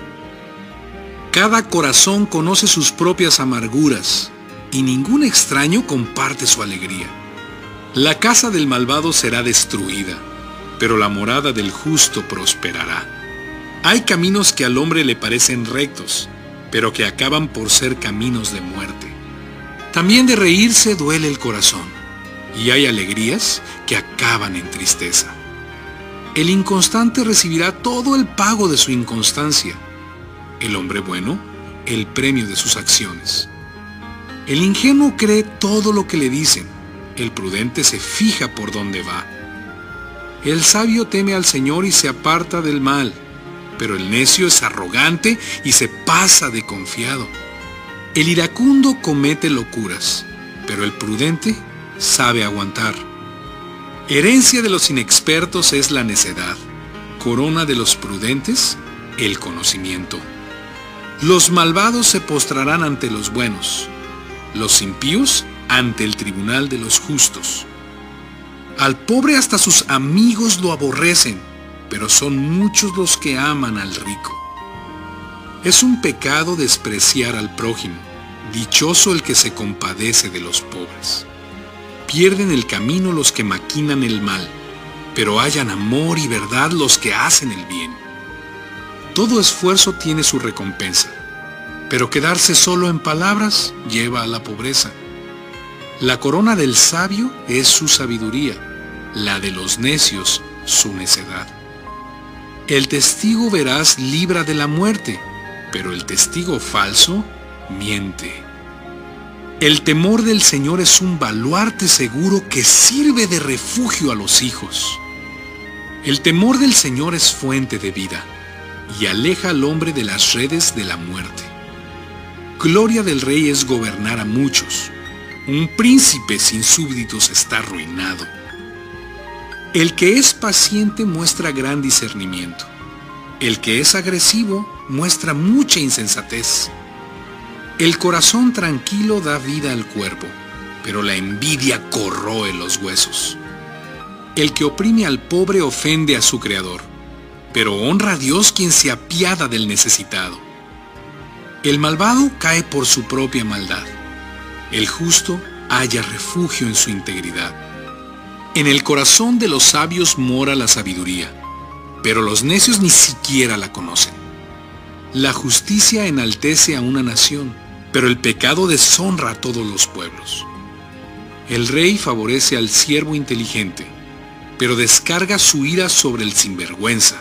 Cada corazón conoce sus propias amarguras, y ningún extraño comparte su alegría. La casa del malvado será destruida, pero la morada del justo prosperará. Hay caminos que al hombre le parecen rectos, pero que acaban por ser caminos de muerte. También de reírse duele el corazón, y hay alegrías que acaban en tristeza. El inconstante recibirá todo el pago de su inconstancia, el hombre bueno el premio de sus acciones. El ingenuo cree todo lo que le dicen, el prudente se fija por dónde va. El sabio teme al Señor y se aparta del mal, pero el necio es arrogante y se pasa de confiado. El iracundo comete locuras, pero el prudente sabe aguantar. Herencia de los inexpertos es la necedad, corona de los prudentes, el conocimiento. Los malvados se postrarán ante los buenos, los impíos ante el tribunal de los justos. Al pobre hasta sus amigos lo aborrecen, pero son muchos los que aman al rico. Es un pecado despreciar al prójimo, dichoso el que se compadece de los pobres. Pierden el camino los que maquinan el mal, pero hallan amor y verdad los que hacen el bien. Todo esfuerzo tiene su recompensa, pero quedarse solo en palabras lleva a la pobreza. La corona del sabio es su sabiduría, la de los necios su necedad. El testigo veraz libra de la muerte, pero el testigo falso miente. El temor del Señor es un baluarte seguro que sirve de refugio a los hijos. El temor del Señor es fuente de vida y aleja al hombre de las redes de la muerte. Gloria del rey es gobernar a muchos. Un príncipe sin súbditos está arruinado. El que es paciente muestra gran discernimiento. El que es agresivo muestra mucha insensatez. El corazón tranquilo da vida al cuerpo, pero la envidia corroe los huesos. El que oprime al pobre ofende a su creador, pero honra a Dios quien se apiada del necesitado. El malvado cae por su propia maldad. El justo halla refugio en su integridad. En el corazón de los sabios mora la sabiduría, pero los necios ni siquiera la conocen. La justicia enaltece a una nación pero el pecado deshonra a todos los pueblos. El rey favorece al siervo inteligente, pero descarga su ira sobre el sinvergüenza.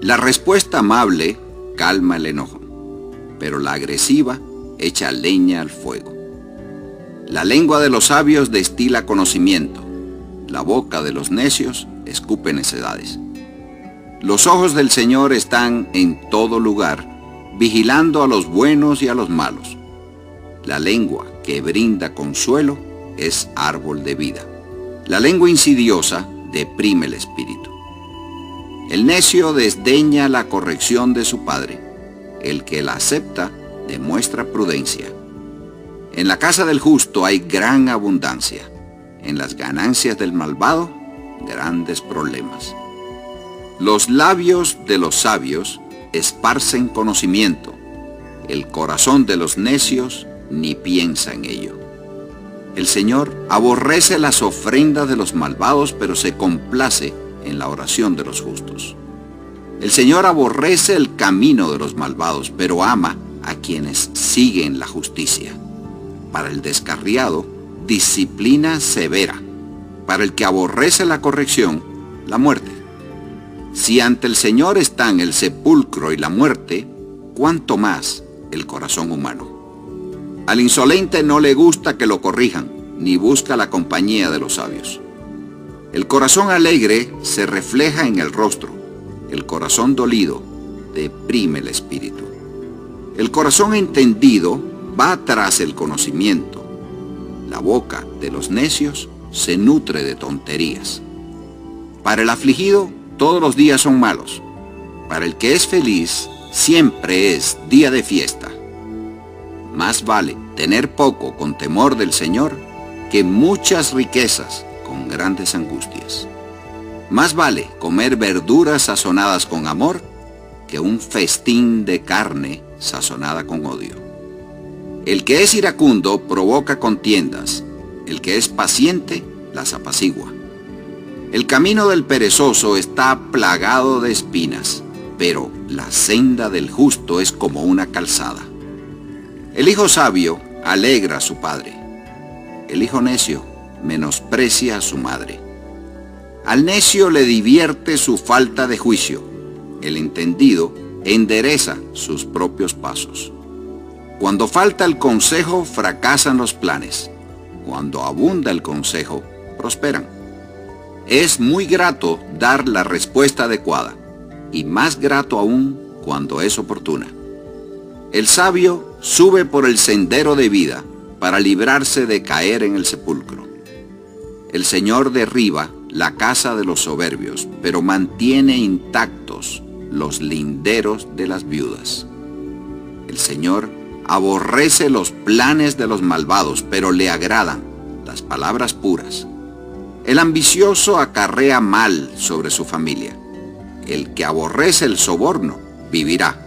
La respuesta amable calma el enojo, pero la agresiva echa leña al fuego. La lengua de los sabios destila conocimiento, la boca de los necios escupe necedades. Los ojos del Señor están en todo lugar, vigilando a los buenos y a los malos. La lengua que brinda consuelo es árbol de vida. La lengua insidiosa deprime el espíritu. El necio desdeña la corrección de su padre. El que la acepta demuestra prudencia. En la casa del justo hay gran abundancia en las ganancias del malvado grandes problemas. Los labios de los sabios esparcen conocimiento, el corazón de los necios ni piensa en ello. El Señor aborrece las ofrendas de los malvados, pero se complace en la oración de los justos. El Señor aborrece el camino de los malvados, pero ama a quienes siguen la justicia. Para el descarriado, disciplina severa. Para el que aborrece la corrección, la muerte. Si ante el Señor están el sepulcro y la muerte, cuánto más el corazón humano. Al insolente no le gusta que lo corrijan, ni busca la compañía de los sabios. El corazón alegre se refleja en el rostro. El corazón dolido deprime el espíritu. El corazón entendido va tras el conocimiento. La boca de los necios se nutre de tonterías. Para el afligido, todos los días son malos. Para el que es feliz, siempre es día de fiesta. Más vale tener poco con temor del Señor que muchas riquezas con grandes angustias. Más vale comer verduras sazonadas con amor que un festín de carne sazonada con odio. El que es iracundo provoca contiendas, el que es paciente las apacigua. El camino del perezoso está plagado de espinas, pero la senda del justo es como una calzada. El hijo sabio alegra a su padre. El hijo necio menosprecia a su madre. Al necio le divierte su falta de juicio. El entendido endereza sus propios pasos. Cuando falta el consejo, fracasan los planes. Cuando abunda el consejo, prosperan. Es muy grato dar la respuesta adecuada y más grato aún cuando es oportuna. El sabio sube por el sendero de vida para librarse de caer en el sepulcro. El Señor derriba la casa de los soberbios, pero mantiene intactos los linderos de las viudas. El Señor aborrece los planes de los malvados, pero le agradan las palabras puras. El ambicioso acarrea mal sobre su familia. El que aborrece el soborno vivirá.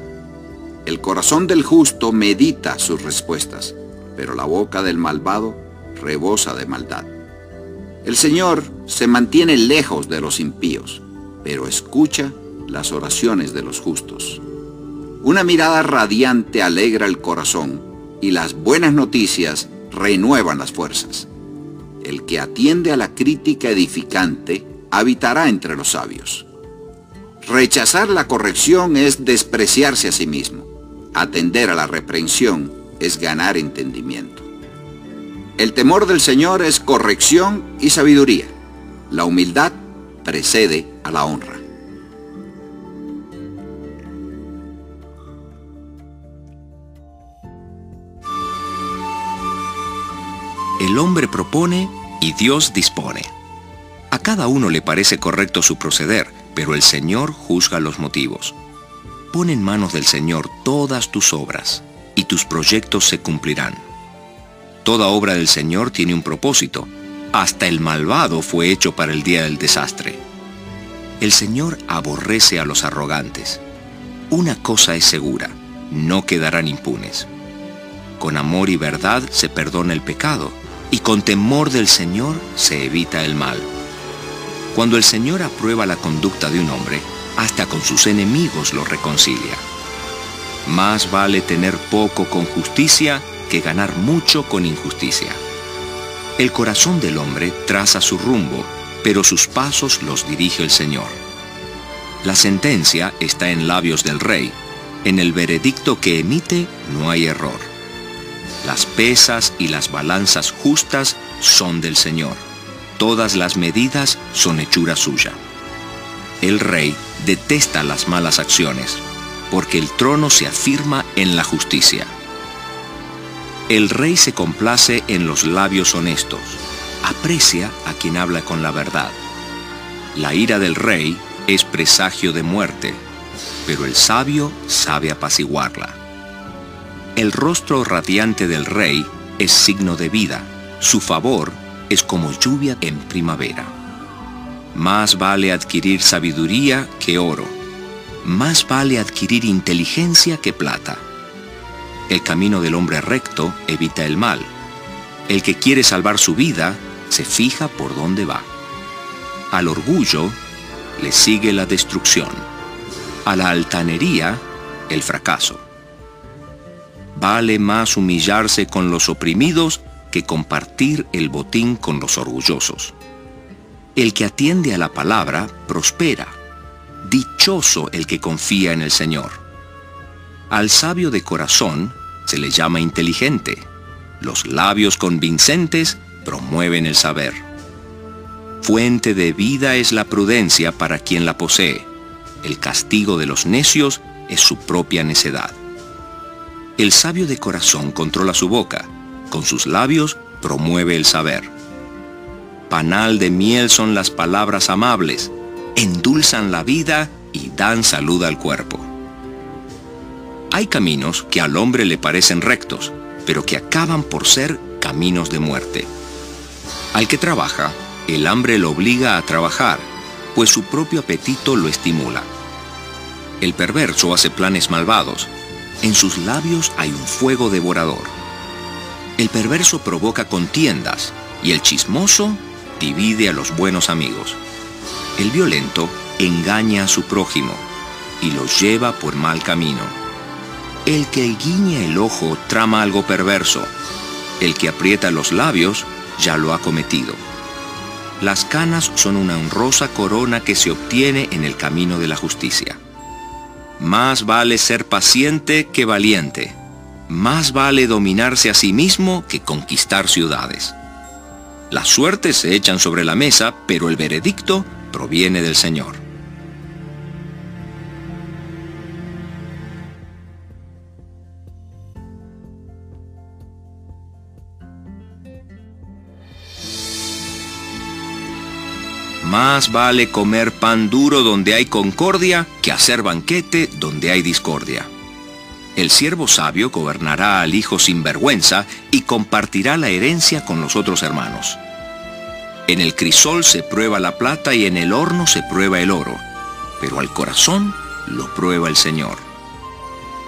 El corazón del justo medita sus respuestas, pero la boca del malvado rebosa de maldad. El Señor se mantiene lejos de los impíos, pero escucha las oraciones de los justos. Una mirada radiante alegra el corazón y las buenas noticias renuevan las fuerzas. El que atiende a la crítica edificante habitará entre los sabios. Rechazar la corrección es despreciarse a sí mismo. Atender a la reprensión es ganar entendimiento. El temor del Señor es corrección y sabiduría. La humildad precede a la honra. El hombre propone y Dios dispone. A cada uno le parece correcto su proceder, pero el Señor juzga los motivos. Pon en manos del Señor todas tus obras, y tus proyectos se cumplirán. Toda obra del Señor tiene un propósito. Hasta el malvado fue hecho para el día del desastre. El Señor aborrece a los arrogantes. Una cosa es segura, no quedarán impunes. Con amor y verdad se perdona el pecado, y con temor del Señor se evita el mal. Cuando el Señor aprueba la conducta de un hombre, hasta con sus enemigos lo reconcilia. Más vale tener poco con justicia que ganar mucho con injusticia. El corazón del hombre traza su rumbo, pero sus pasos los dirige el Señor. La sentencia está en labios del rey. En el veredicto que emite no hay error. Las pesas y las balanzas justas son del Señor. Todas las medidas son hechura suya. El rey detesta las malas acciones, porque el trono se afirma en la justicia. El rey se complace en los labios honestos, aprecia a quien habla con la verdad. La ira del rey es presagio de muerte, pero el sabio sabe apaciguarla. El rostro radiante del rey es signo de vida, su favor es como lluvia en primavera. Más vale adquirir sabiduría que oro. Más vale adquirir inteligencia que plata. El camino del hombre recto evita el mal. El que quiere salvar su vida se fija por dónde va. Al orgullo le sigue la destrucción. A la altanería, el fracaso. Vale más humillarse con los oprimidos que compartir el botín con los orgullosos. El que atiende a la palabra prospera. Dichoso el que confía en el Señor. Al sabio de corazón se le llama inteligente. Los labios convincentes promueven el saber. Fuente de vida es la prudencia para quien la posee. El castigo de los necios es su propia necedad. El sabio de corazón controla su boca, con sus labios promueve el saber. Panal de miel son las palabras amables, endulzan la vida y dan salud al cuerpo. Hay caminos que al hombre le parecen rectos, pero que acaban por ser caminos de muerte. Al que trabaja, el hambre lo obliga a trabajar, pues su propio apetito lo estimula. El perverso hace planes malvados. En sus labios hay un fuego devorador. El perverso provoca contiendas y el chismoso divide a los buenos amigos. El violento engaña a su prójimo y lo lleva por mal camino. El que guiña el ojo trama algo perverso. El que aprieta los labios ya lo ha cometido. Las canas son una honrosa corona que se obtiene en el camino de la justicia. Más vale ser paciente que valiente. Más vale dominarse a sí mismo que conquistar ciudades. Las suertes se echan sobre la mesa, pero el veredicto proviene del Señor. Más vale comer pan duro donde hay concordia que hacer banquete donde hay discordia. El siervo sabio gobernará al hijo sin vergüenza y compartirá la herencia con los otros hermanos. En el crisol se prueba la plata y en el horno se prueba el oro, pero al corazón lo prueba el Señor.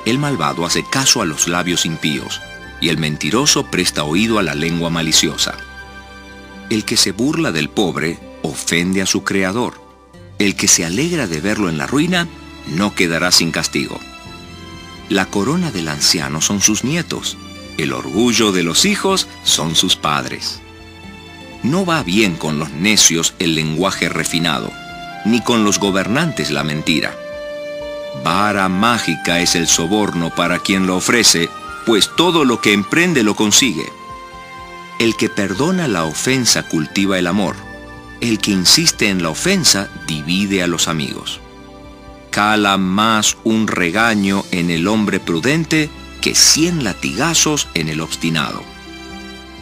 El malvado hace caso a los labios impíos, y el mentiroso presta oído a la lengua maliciosa. El que se burla del pobre ofende a su Creador. El que se alegra de verlo en la ruina no quedará sin castigo. La corona del anciano son sus nietos, el orgullo de los hijos son sus padres. No va bien con los necios el lenguaje refinado, ni con los gobernantes la mentira. Vara mágica es el soborno para quien lo ofrece, pues todo lo que emprende lo consigue. El que perdona la ofensa cultiva el amor. El que insiste en la ofensa divide a los amigos. Cala más un regaño en el hombre prudente que cien latigazos en el obstinado.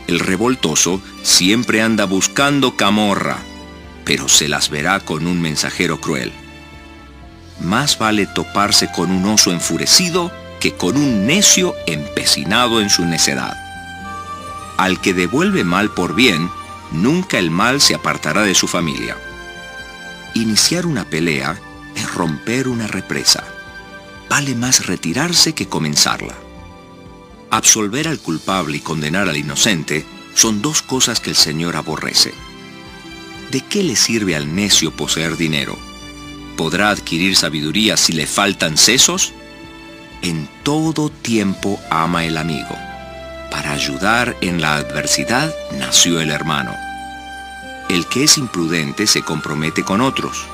El revoltoso siempre anda buscando camorra, pero se las verá con un mensajero cruel. Más vale toparse con un oso enfurecido que con un necio empecinado en su necedad. Al que devuelve mal por bien, nunca el mal se apartará de su familia. Iniciar una pelea es romper una represa. Vale más retirarse que comenzarla. Absolver al culpable y condenar al inocente son dos cosas que el Señor aborrece. ¿De qué le sirve al necio poseer dinero? ¿Podrá adquirir sabiduría si le faltan sesos? En todo tiempo ama el amigo. Para ayudar en la adversidad nació el hermano. El que es imprudente se compromete con otros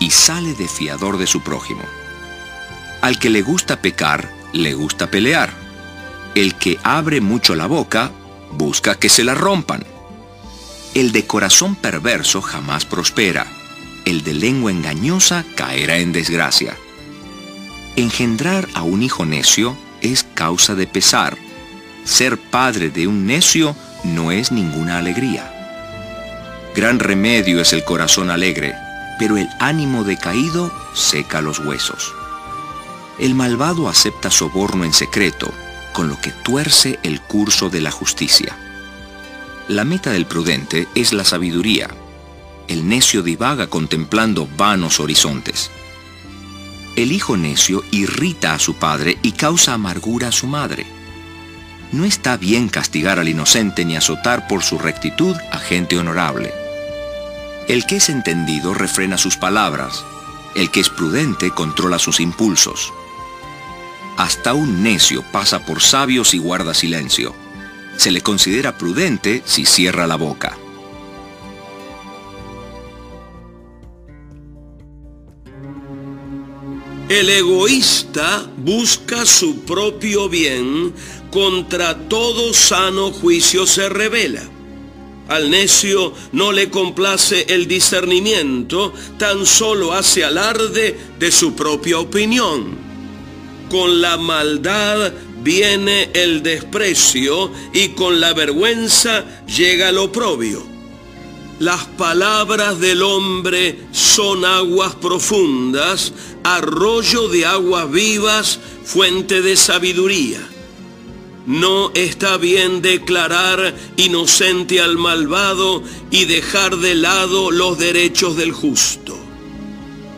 y sale de fiador de su prójimo. Al que le gusta pecar, le gusta pelear el que abre mucho la boca busca que se la rompan. El de corazón perverso jamás prospera. El de lengua engañosa caerá en desgracia. Engendrar a un hijo necio es causa de pesar. Ser padre de un necio no es ninguna alegría. Gran remedio es el corazón alegre, pero el ánimo decaído seca los huesos. El malvado acepta soborno en secreto, con lo que tuerce el curso de la justicia. La meta del prudente es la sabiduría. El necio divaga contemplando vanos horizontes. El hijo necio irrita a su padre y causa amargura a su madre. No está bien castigar al inocente ni azotar por su rectitud a gente honorable. El que es entendido refrena sus palabras. El que es prudente controla sus impulsos. Hasta un necio pasa por sabio si guarda silencio. Se le considera prudente si cierra la boca. El egoísta busca su propio bien, contra todo sano juicio se revela. Al necio no le complace el discernimiento, tan solo hace alarde de su propia opinión. Con la maldad viene el desprecio y con la vergüenza llega el oprobio. Las palabras del hombre son aguas profundas, arroyo de aguas vivas, fuente de sabiduría. No está bien declarar inocente al malvado y dejar de lado los derechos del justo.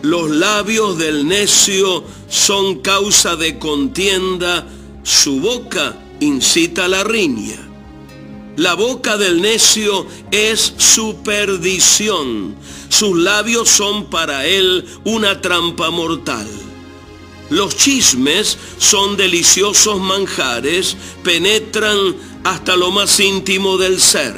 Los labios del necio son causa de contienda, su boca incita la riña. La boca del necio es su perdición, sus labios son para él una trampa mortal. Los chismes son deliciosos manjares, penetran hasta lo más íntimo del ser.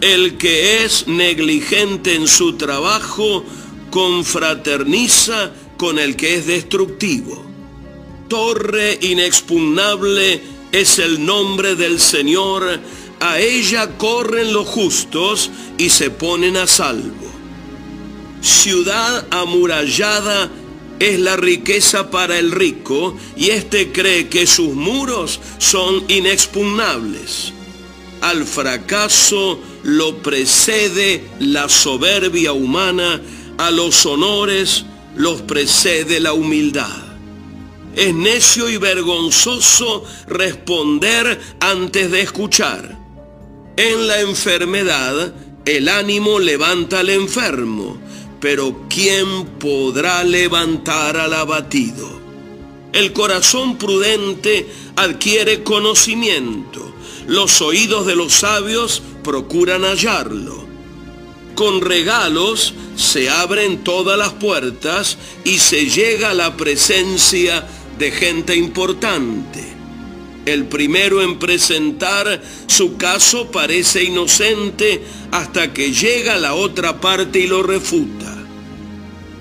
El que es negligente en su trabajo confraterniza con el que es destructivo. Torre inexpugnable es el nombre del Señor, a ella corren los justos y se ponen a salvo. Ciudad amurallada es la riqueza para el rico y éste cree que sus muros son inexpugnables. Al fracaso lo precede la soberbia humana, a los honores los precede la humildad. Es necio y vergonzoso responder antes de escuchar. En la enfermedad, el ánimo levanta al enfermo pero ¿quién podrá levantar al abatido? El corazón prudente adquiere conocimiento, los oídos de los sabios procuran hallarlo. Con regalos se abren todas las puertas y se llega a la presencia de gente importante. El primero en presentar su caso parece inocente hasta que llega la otra parte y lo refuta.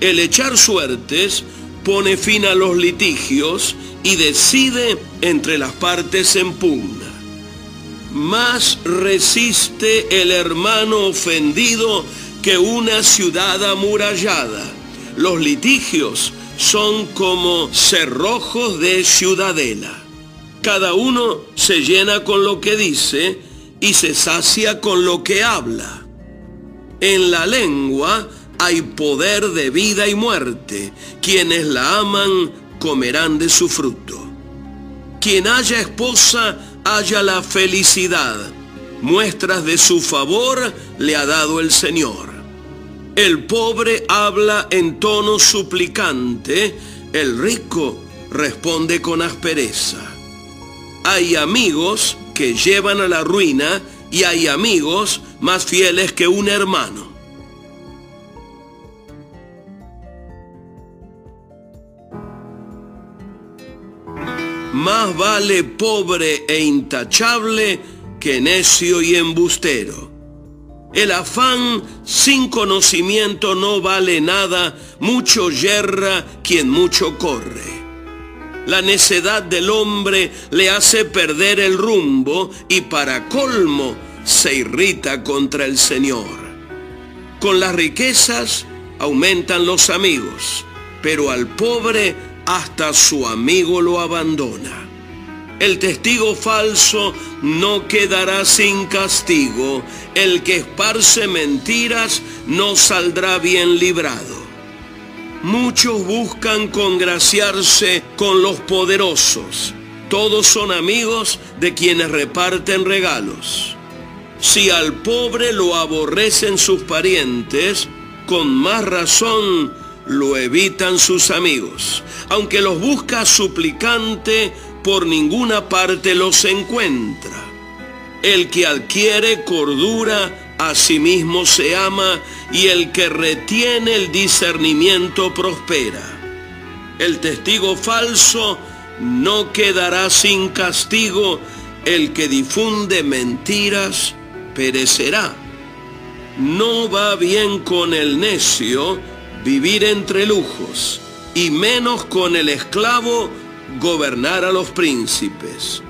El echar suertes pone fin a los litigios y decide entre las partes en pugna. Más resiste el hermano ofendido que una ciudad amurallada. Los litigios son como cerrojos de ciudadela. Cada uno se llena con lo que dice y se sacia con lo que habla. En la lengua hay poder de vida y muerte. Quienes la aman comerán de su fruto. Quien haya esposa haya la felicidad. Muestras de su favor le ha dado el Señor. El pobre habla en tono suplicante, el rico responde con aspereza. Hay amigos que llevan a la ruina y hay amigos más fieles que un hermano. Más vale pobre e intachable que necio y embustero. El afán sin conocimiento no vale nada, mucho yerra quien mucho corre. La necedad del hombre le hace perder el rumbo y para colmo se irrita contra el Señor. Con las riquezas aumentan los amigos, pero al pobre hasta su amigo lo abandona. El testigo falso no quedará sin castigo. El que esparce mentiras no saldrá bien librado. Muchos buscan congraciarse con los poderosos. Todos son amigos de quienes reparten regalos. Si al pobre lo aborrecen sus parientes, con más razón lo evitan sus amigos. Aunque los busca suplicante, por ninguna parte los encuentra. El que adquiere cordura a sí mismo se ama y el que retiene el discernimiento prospera. El testigo falso no quedará sin castigo, el que difunde mentiras perecerá. No va bien con el necio vivir entre lujos, y menos con el esclavo gobernar a los príncipes.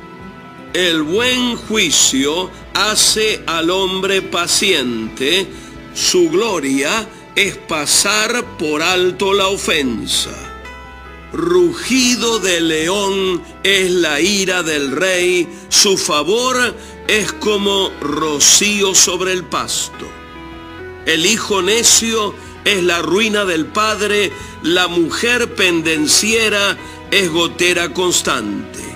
El buen juicio hace al hombre paciente, su gloria es pasar por alto la ofensa. Rugido de león es la ira del rey, su favor es como rocío sobre el pasto. El hijo necio es la ruina del padre, la mujer pendenciera es gotera constante.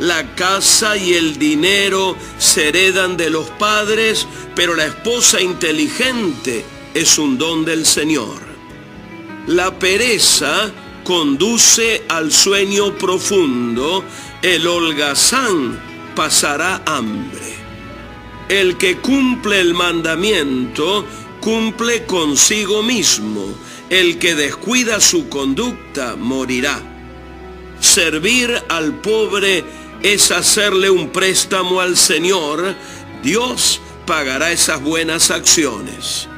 La casa y el dinero se heredan de los padres, pero la esposa inteligente es un don del Señor. La pereza conduce al sueño profundo, el holgazán pasará hambre. El que cumple el mandamiento cumple consigo mismo. El que descuida su conducta morirá. Servir al pobre es hacerle un préstamo al Señor, Dios pagará esas buenas acciones.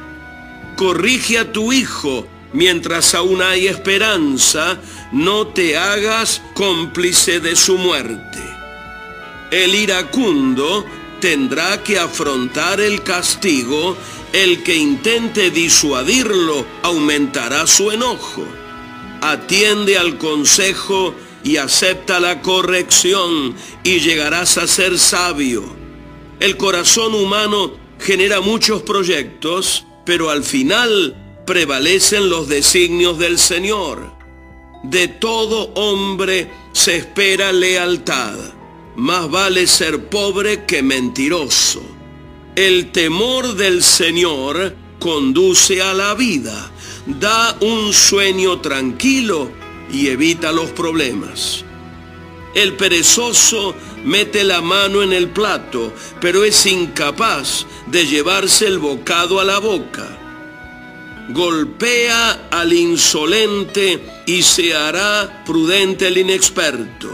Corrige a tu hijo mientras aún hay esperanza, no te hagas cómplice de su muerte. El iracundo tendrá que afrontar el castigo, el que intente disuadirlo aumentará su enojo. Atiende al consejo y acepta la corrección y llegarás a ser sabio. El corazón humano genera muchos proyectos, pero al final prevalecen los designios del Señor. De todo hombre se espera lealtad. Más vale ser pobre que mentiroso. El temor del Señor conduce a la vida, da un sueño tranquilo y evita los problemas. El perezoso mete la mano en el plato, pero es incapaz de llevarse el bocado a la boca. Golpea al insolente y se hará prudente el inexperto.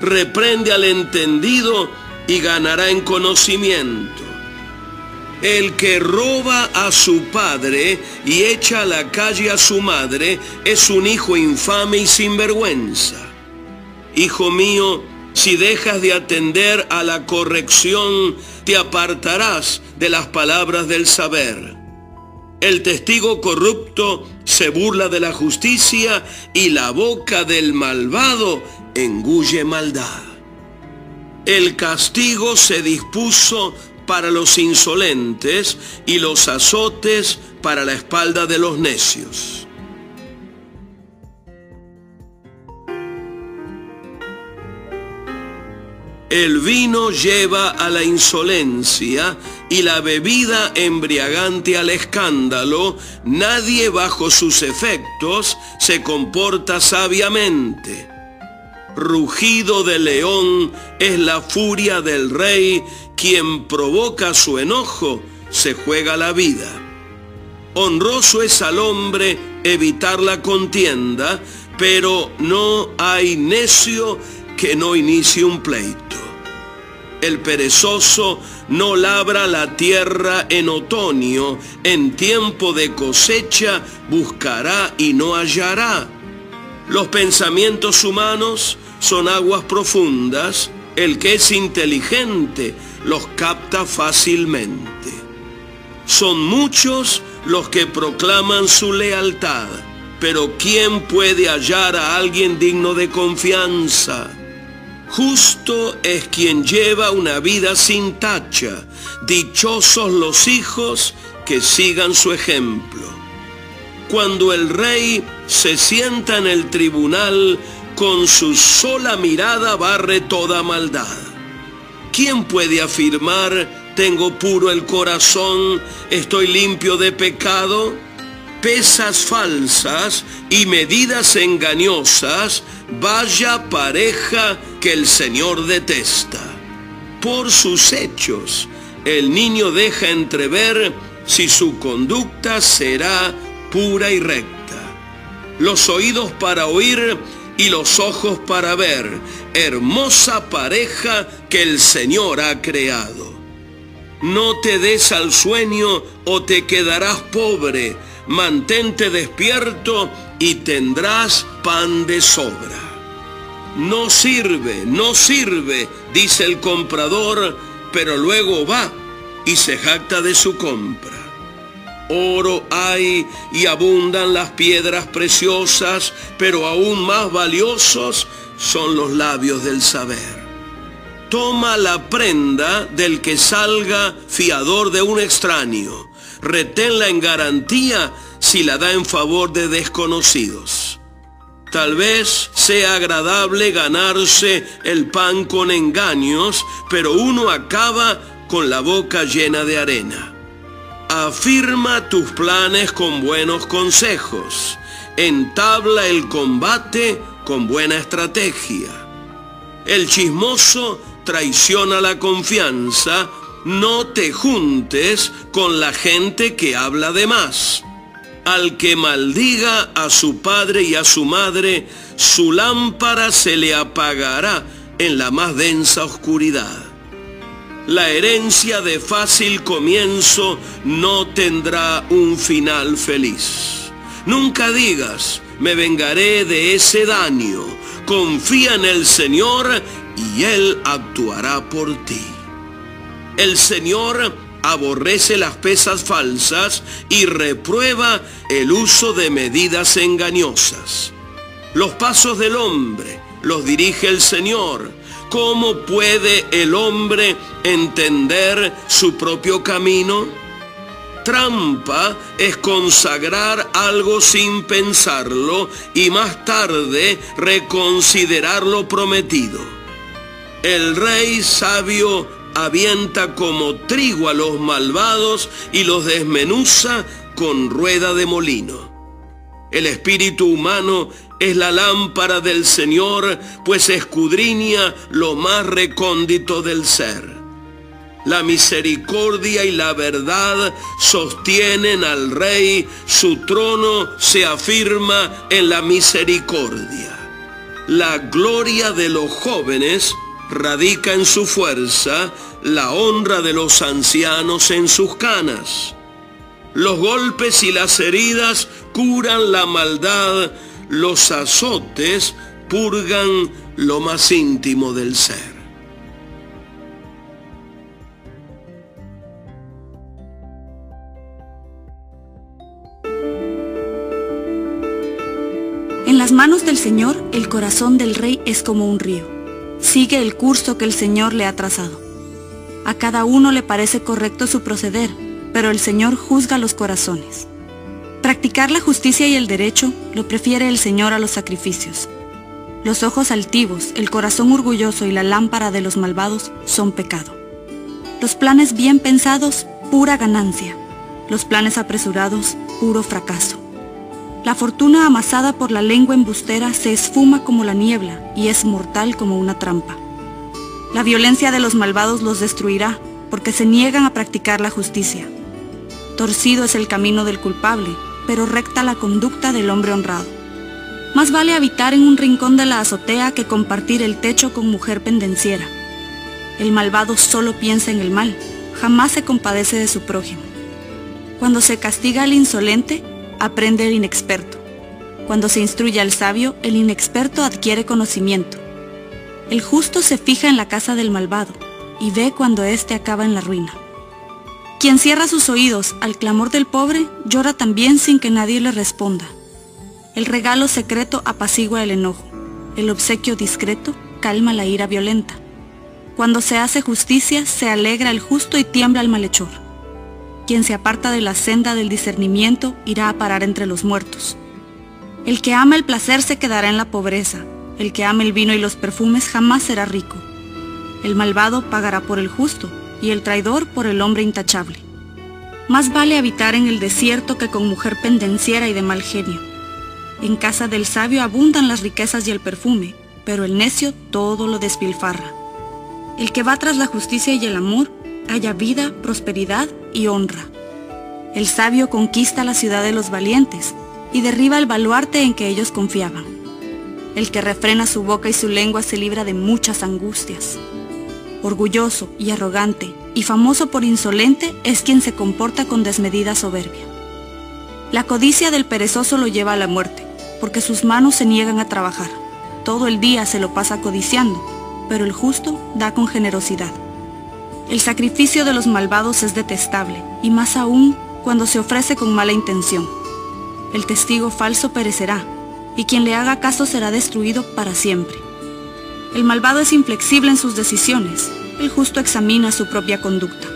Reprende al entendido y ganará en conocimiento. El que roba a su padre y echa a la calle a su madre es un hijo infame y sinvergüenza. Hijo mío, si dejas de atender a la corrección, te apartarás de las palabras del saber. El testigo corrupto se burla de la justicia y la boca del malvado engulle maldad. El castigo se dispuso para los insolentes y los azotes para la espalda de los necios. El vino lleva a la insolencia y la bebida embriagante al escándalo. Nadie bajo sus efectos se comporta sabiamente. Rugido de león es la furia del rey quien provoca su enojo se juega la vida. Honroso es al hombre evitar la contienda, pero no hay necio que no inicie un pleito. El perezoso no labra la tierra en otoño, en tiempo de cosecha buscará y no hallará. Los pensamientos humanos son aguas profundas, el que es inteligente los capta fácilmente. Son muchos los que proclaman su lealtad, pero ¿quién puede hallar a alguien digno de confianza? Justo es quien lleva una vida sin tacha, dichosos los hijos que sigan su ejemplo. Cuando el rey se sienta en el tribunal, con su sola mirada barre toda maldad. ¿Quién puede afirmar, tengo puro el corazón, estoy limpio de pecado? Pesas falsas y medidas engañosas, vaya pareja que el Señor detesta. Por sus hechos, el niño deja entrever si su conducta será pura y recta. Los oídos para oír y los ojos para ver, hermosa pareja que el Señor ha creado. No te des al sueño o te quedarás pobre, mantente despierto y tendrás pan de sobra. No sirve, no sirve, dice el comprador, pero luego va y se jacta de su compra. Oro hay y abundan las piedras preciosas, pero aún más valiosos son los labios del saber. Toma la prenda del que salga fiador de un extraño. Reténla en garantía si la da en favor de desconocidos. Tal vez sea agradable ganarse el pan con engaños, pero uno acaba con la boca llena de arena. Afirma tus planes con buenos consejos. Entabla el combate con buena estrategia. El chismoso traiciona la confianza. No te juntes con la gente que habla de más. Al que maldiga a su padre y a su madre, su lámpara se le apagará en la más densa oscuridad. La herencia de fácil comienzo no tendrá un final feliz. Nunca digas, me vengaré de ese daño. Confía en el Señor y Él actuará por ti. El Señor aborrece las pesas falsas y reprueba el uso de medidas engañosas. Los pasos del hombre los dirige el Señor. ¿Cómo puede el hombre entender su propio camino? Trampa es consagrar algo sin pensarlo y más tarde reconsiderar lo prometido. El rey sabio avienta como trigo a los malvados y los desmenuza con rueda de molino. El espíritu humano es la lámpara del Señor, pues escudriña lo más recóndito del ser. La misericordia y la verdad sostienen al rey, su trono se afirma en la misericordia. La gloria de los jóvenes radica en su fuerza, la honra de los ancianos en sus canas. Los golpes y las heridas curan la maldad, los azotes purgan lo más íntimo del ser. En las manos del Señor el corazón del rey es como un río sigue el curso que el Señor le ha trazado. A cada uno le parece correcto su proceder, pero el Señor juzga los corazones. Practicar la justicia y el derecho lo prefiere el Señor a los sacrificios. Los ojos altivos, el corazón orgulloso y la lámpara de los malvados son pecado. Los planes bien pensados, pura ganancia. Los planes apresurados, puro fracaso. La fortuna amasada por la lengua embustera se esfuma como la niebla y es mortal como una trampa. La violencia de los malvados los destruirá porque se niegan a practicar la justicia. Torcido es el camino del culpable, pero recta la conducta del hombre honrado. Más vale habitar en un rincón de la azotea que compartir el techo con mujer pendenciera. El malvado solo piensa en el mal, jamás se compadece de su prójimo. Cuando se castiga al insolente, aprende el inexperto. Cuando se instruye al sabio, el inexperto adquiere conocimiento. El justo se fija en la casa del malvado y ve cuando éste acaba en la ruina. Quien cierra sus oídos al clamor del pobre, llora también sin que nadie le responda. El regalo secreto apacigua el enojo. El obsequio discreto calma la ira violenta. Cuando se hace justicia, se alegra el justo y tiembla el malhechor. Quien se aparta de la senda del discernimiento irá a parar entre los muertos. El que ama el placer se quedará en la pobreza. El que ama el vino y los perfumes jamás será rico. El malvado pagará por el justo y el traidor por el hombre intachable. Más vale habitar en el desierto que con mujer pendenciera y de mal genio. En casa del sabio abundan las riquezas y el perfume, pero el necio todo lo despilfarra. El que va tras la justicia y el amor haya vida, prosperidad y honra. El sabio conquista la ciudad de los valientes y derriba el baluarte en que ellos confiaban. El que refrena su boca y su lengua se libra de muchas angustias. Orgulloso y arrogante y famoso por insolente es quien se comporta con desmedida soberbia. La codicia del perezoso lo lleva a la muerte, porque sus manos se niegan a trabajar. todo el día se lo pasa codiciando, pero el justo da con generosidad. El sacrificio de los malvados es detestable, y más aún cuando se ofrece con mala intención. El testigo falso perecerá, y quien le haga caso será destruido para siempre. El malvado es inflexible en sus decisiones, el justo examina su propia conducta.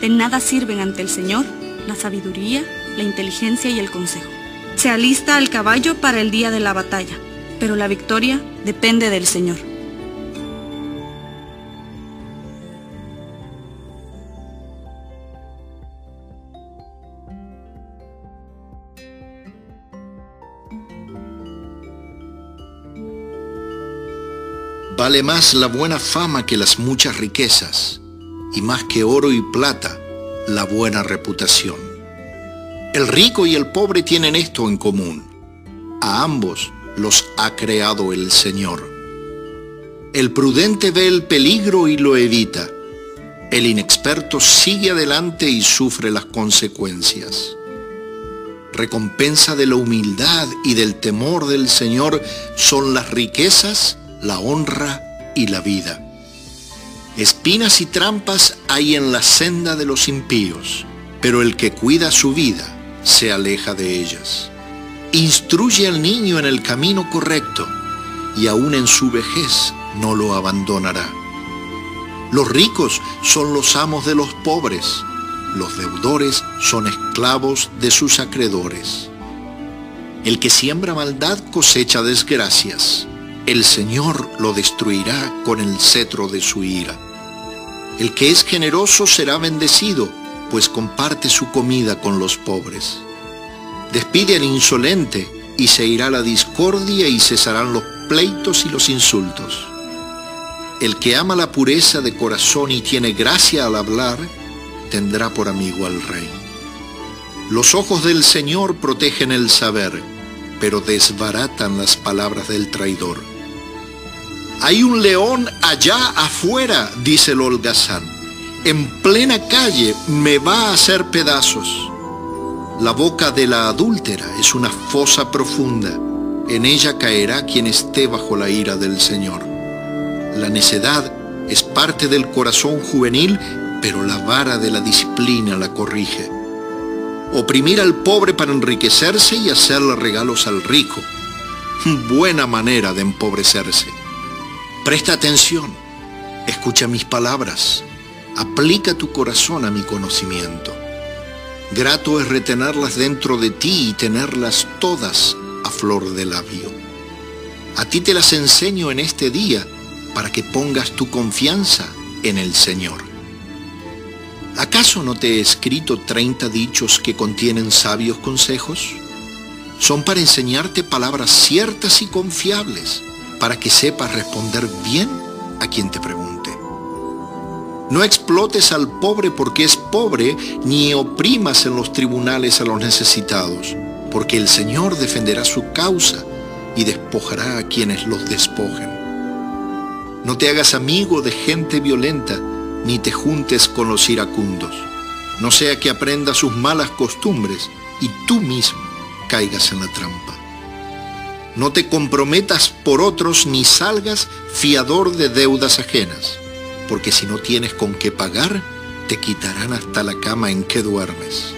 De nada sirven ante el Señor la sabiduría, la inteligencia y el consejo. Se alista al caballo para el día de la batalla, pero la victoria depende del Señor. Vale más la buena fama que las muchas riquezas, y más que oro y plata, la buena reputación. El rico y el pobre tienen esto en común. A ambos los ha creado el Señor. El prudente ve el peligro y lo evita. El inexperto sigue adelante y sufre las consecuencias. Recompensa de la humildad y del temor del Señor son las riquezas la honra y la vida. Espinas y trampas hay en la senda de los impíos, pero el que cuida su vida se aleja de ellas. Instruye al niño en el camino correcto, y aún en su vejez no lo abandonará. Los ricos son los amos de los pobres, los deudores son esclavos de sus acreedores. El que siembra maldad cosecha desgracias el Señor lo destruirá con el cetro de su ira. El que es generoso será bendecido, pues comparte su comida con los pobres. Despide al insolente y se irá la discordia y cesarán los pleitos y los insultos. El que ama la pureza de corazón y tiene gracia al hablar, tendrá por amigo al rey. Los ojos del Señor protegen el saber, pero desbaratan las palabras del traidor. Hay un león allá afuera, dice el holgazán. En plena calle me va a hacer pedazos. La boca de la adúltera es una fosa profunda. En ella caerá quien esté bajo la ira del Señor. La necedad es parte del corazón juvenil, pero la vara de la disciplina la corrige. Oprimir al pobre para enriquecerse y hacerle regalos al rico. Buena manera de empobrecerse. Presta atención, escucha mis palabras, aplica tu corazón a mi conocimiento. Grato es retenerlas dentro de ti y tenerlas todas a flor de labio. A ti te las enseño en este día para que pongas tu confianza en el Señor. ¿Acaso no te he escrito 30 dichos que contienen sabios consejos? Son para enseñarte palabras ciertas y confiables para que sepas responder bien a quien te pregunte. No explotes al pobre porque es pobre, ni oprimas en los tribunales a los necesitados, porque el Señor defenderá su causa y despojará a quienes los despojen. No te hagas amigo de gente violenta, ni te juntes con los iracundos, no sea que aprendas sus malas costumbres y tú mismo caigas en la trampa. No te comprometas por otros ni salgas fiador de deudas ajenas, porque si no tienes con qué pagar, te quitarán hasta la cama en que duermes.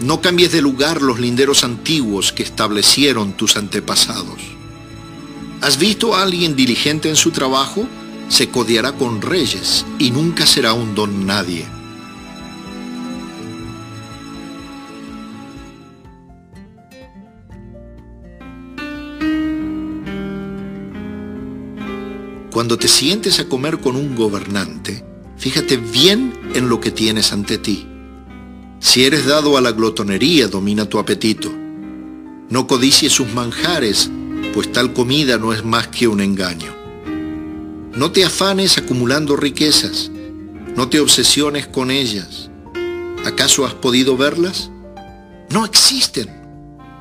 No cambies de lugar los linderos antiguos que establecieron tus antepasados. ¿Has visto a alguien diligente en su trabajo? Se codiará con reyes y nunca será un don nadie. Cuando te sientes a comer con un gobernante, fíjate bien en lo que tienes ante ti. Si eres dado a la glotonería, domina tu apetito. No codicies sus manjares, pues tal comida no es más que un engaño. No te afanes acumulando riquezas, no te obsesiones con ellas. ¿Acaso has podido verlas? No existen.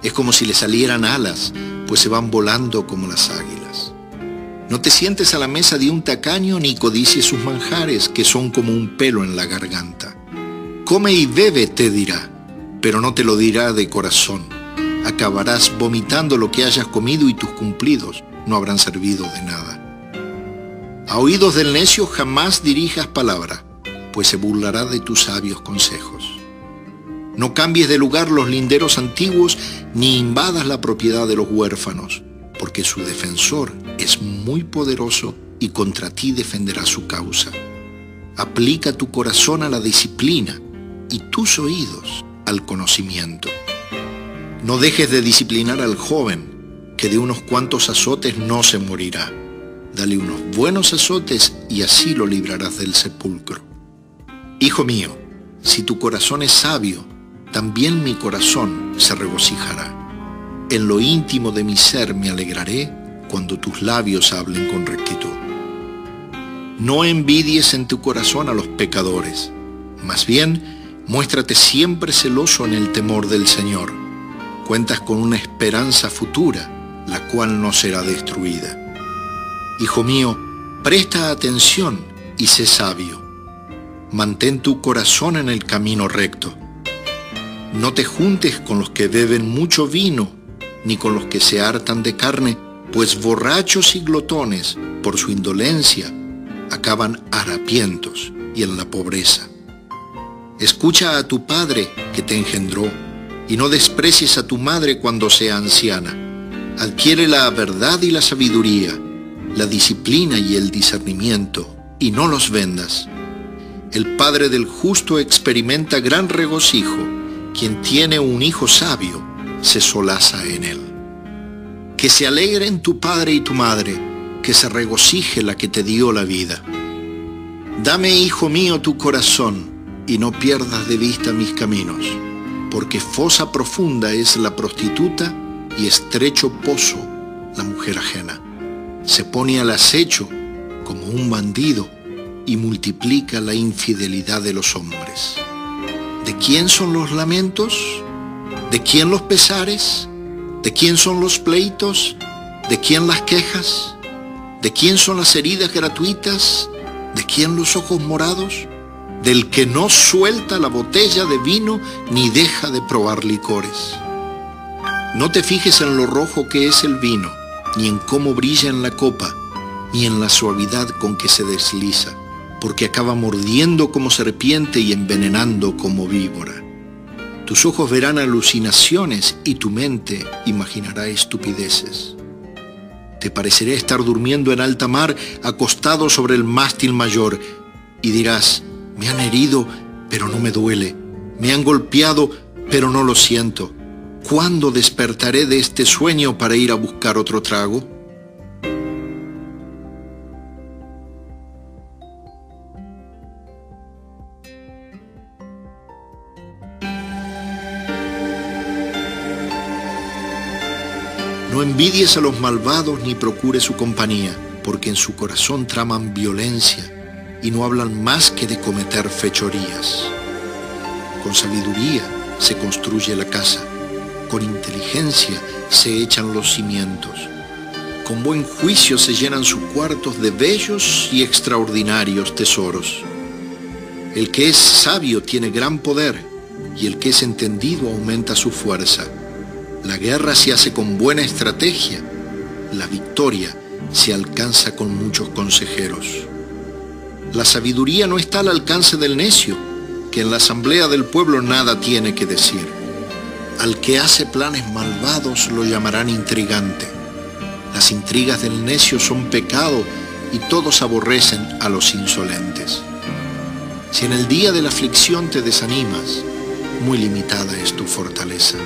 Es como si le salieran alas, pues se van volando como las águilas. No te sientes a la mesa de un tacaño ni codicies sus manjares, que son como un pelo en la garganta. Come y bebe, te dirá, pero no te lo dirá de corazón. Acabarás vomitando lo que hayas comido y tus cumplidos, no habrán servido de nada. A oídos del necio jamás dirijas palabra, pues se burlará de tus sabios consejos. No cambies de lugar los linderos antiguos, ni invadas la propiedad de los huérfanos, porque su defensor es muy poderoso y contra ti defenderá su causa. Aplica tu corazón a la disciplina y tus oídos al conocimiento. No dejes de disciplinar al joven, que de unos cuantos azotes no se morirá. Dale unos buenos azotes y así lo librarás del sepulcro. Hijo mío, si tu corazón es sabio, también mi corazón se regocijará. En lo íntimo de mi ser me alegraré cuando tus labios hablen con rectitud. No envidies en tu corazón a los pecadores, más bien muéstrate siempre celoso en el temor del Señor. Cuentas con una esperanza futura, la cual no será destruida. Hijo mío, presta atención y sé sabio. Mantén tu corazón en el camino recto. No te juntes con los que beben mucho vino, ni con los que se hartan de carne, pues borrachos y glotones, por su indolencia, acaban harapientos y en la pobreza. Escucha a tu padre que te engendró y no desprecies a tu madre cuando sea anciana. Adquiere la verdad y la sabiduría, la disciplina y el discernimiento, y no los vendas. El padre del justo experimenta gran regocijo. Quien tiene un hijo sabio se solaza en él. Que se alegren tu padre y tu madre, que se regocije la que te dio la vida. Dame, hijo mío, tu corazón, y no pierdas de vista mis caminos, porque fosa profunda es la prostituta y estrecho pozo la mujer ajena. Se pone al acecho como un bandido y multiplica la infidelidad de los hombres. ¿De quién son los lamentos? ¿De quién los pesares? ¿De quién son los pleitos? ¿De quién las quejas? ¿De quién son las heridas gratuitas? ¿De quién los ojos morados? Del que no suelta la botella de vino ni deja de probar licores. No te fijes en lo rojo que es el vino, ni en cómo brilla en la copa, ni en la suavidad con que se desliza, porque acaba mordiendo como serpiente y envenenando como víbora. Tus ojos verán alucinaciones y tu mente imaginará estupideces. Te parecerá estar durmiendo en alta mar acostado sobre el mástil mayor y dirás, me han herido, pero no me duele. Me han golpeado, pero no lo siento. ¿Cuándo despertaré de este sueño para ir a buscar otro trago? No envidies a los malvados ni procures su compañía, porque en su corazón traman violencia y no hablan más que de cometer fechorías. Con sabiduría se construye la casa, con inteligencia se echan los cimientos, con buen juicio se llenan sus cuartos de bellos y extraordinarios tesoros. El que es sabio tiene gran poder y el que es entendido aumenta su fuerza. La guerra se hace con buena estrategia, la victoria se alcanza con muchos consejeros. La sabiduría no está al alcance del necio, que en la asamblea del pueblo nada tiene que decir. Al que hace planes malvados lo llamarán intrigante. Las intrigas del necio son pecado y todos aborrecen a los insolentes. Si en el día de la aflicción te desanimas, muy limitada es tu fortaleza.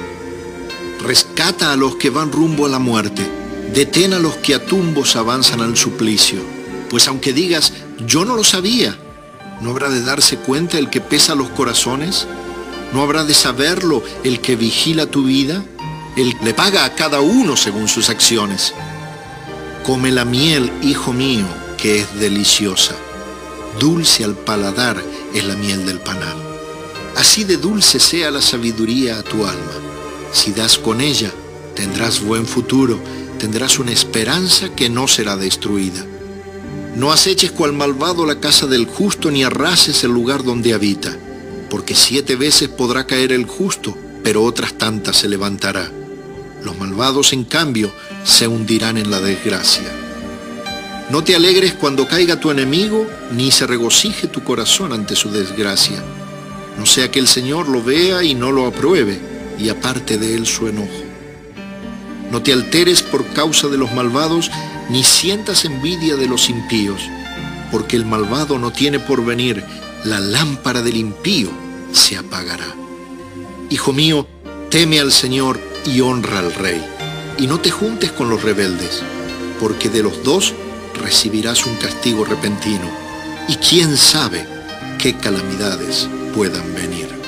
Rescata a los que van rumbo a la muerte. Detén a los que a tumbos avanzan al suplicio. Pues aunque digas, yo no lo sabía, ¿no habrá de darse cuenta el que pesa los corazones? ¿No habrá de saberlo el que vigila tu vida? Él le paga a cada uno según sus acciones. Come la miel, hijo mío, que es deliciosa. Dulce al paladar es la miel del panal. Así de dulce sea la sabiduría a tu alma. Si das con ella, tendrás buen futuro, tendrás una esperanza que no será destruida. No aceches cual malvado la casa del justo, ni arrases el lugar donde habita, porque siete veces podrá caer el justo, pero otras tantas se levantará. Los malvados, en cambio, se hundirán en la desgracia. No te alegres cuando caiga tu enemigo, ni se regocije tu corazón ante su desgracia. No sea que el Señor lo vea y no lo apruebe, y aparte de él su enojo. No te alteres por causa de los malvados, ni sientas envidia de los impíos, porque el malvado no tiene por venir, la lámpara del impío se apagará. Hijo mío, teme al Señor y honra al Rey, y no te juntes con los rebeldes, porque de los dos recibirás un castigo repentino, y quién sabe qué calamidades puedan venir.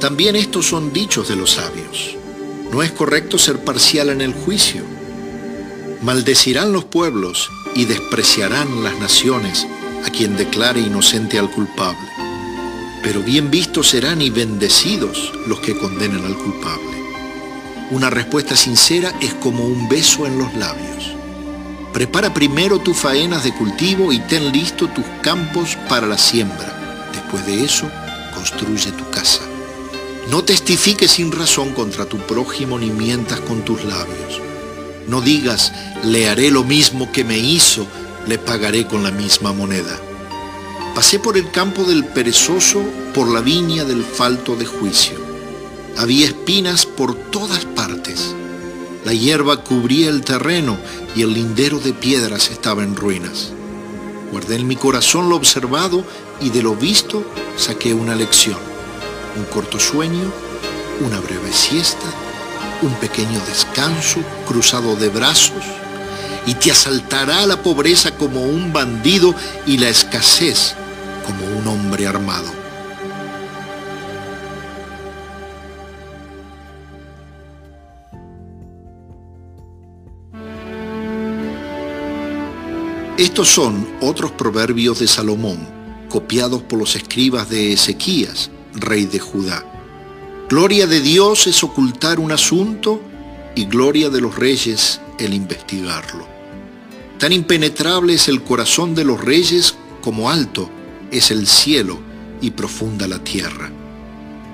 También estos son dichos de los sabios. No es correcto ser parcial en el juicio. Maldecirán los pueblos y despreciarán las naciones a quien declare inocente al culpable. Pero bien vistos serán y bendecidos los que condenen al culpable. Una respuesta sincera es como un beso en los labios. Prepara primero tus faenas de cultivo y ten listo tus campos para la siembra. Después de eso, construye tu casa. No testifiques sin razón contra tu prójimo ni mientas con tus labios. No digas, le haré lo mismo que me hizo, le pagaré con la misma moneda. Pasé por el campo del perezoso, por la viña del falto de juicio. Había espinas por todas partes. La hierba cubría el terreno y el lindero de piedras estaba en ruinas. Guardé en mi corazón lo observado y de lo visto saqué una lección. Un corto sueño, una breve siesta, un pequeño descanso cruzado de brazos, y te asaltará la pobreza como un bandido y la escasez como un hombre armado. Estos son otros proverbios de Salomón, copiados por los escribas de Ezequías, rey de Judá. Gloria de Dios es ocultar un asunto y gloria de los reyes el investigarlo. Tan impenetrable es el corazón de los reyes como alto es el cielo y profunda la tierra.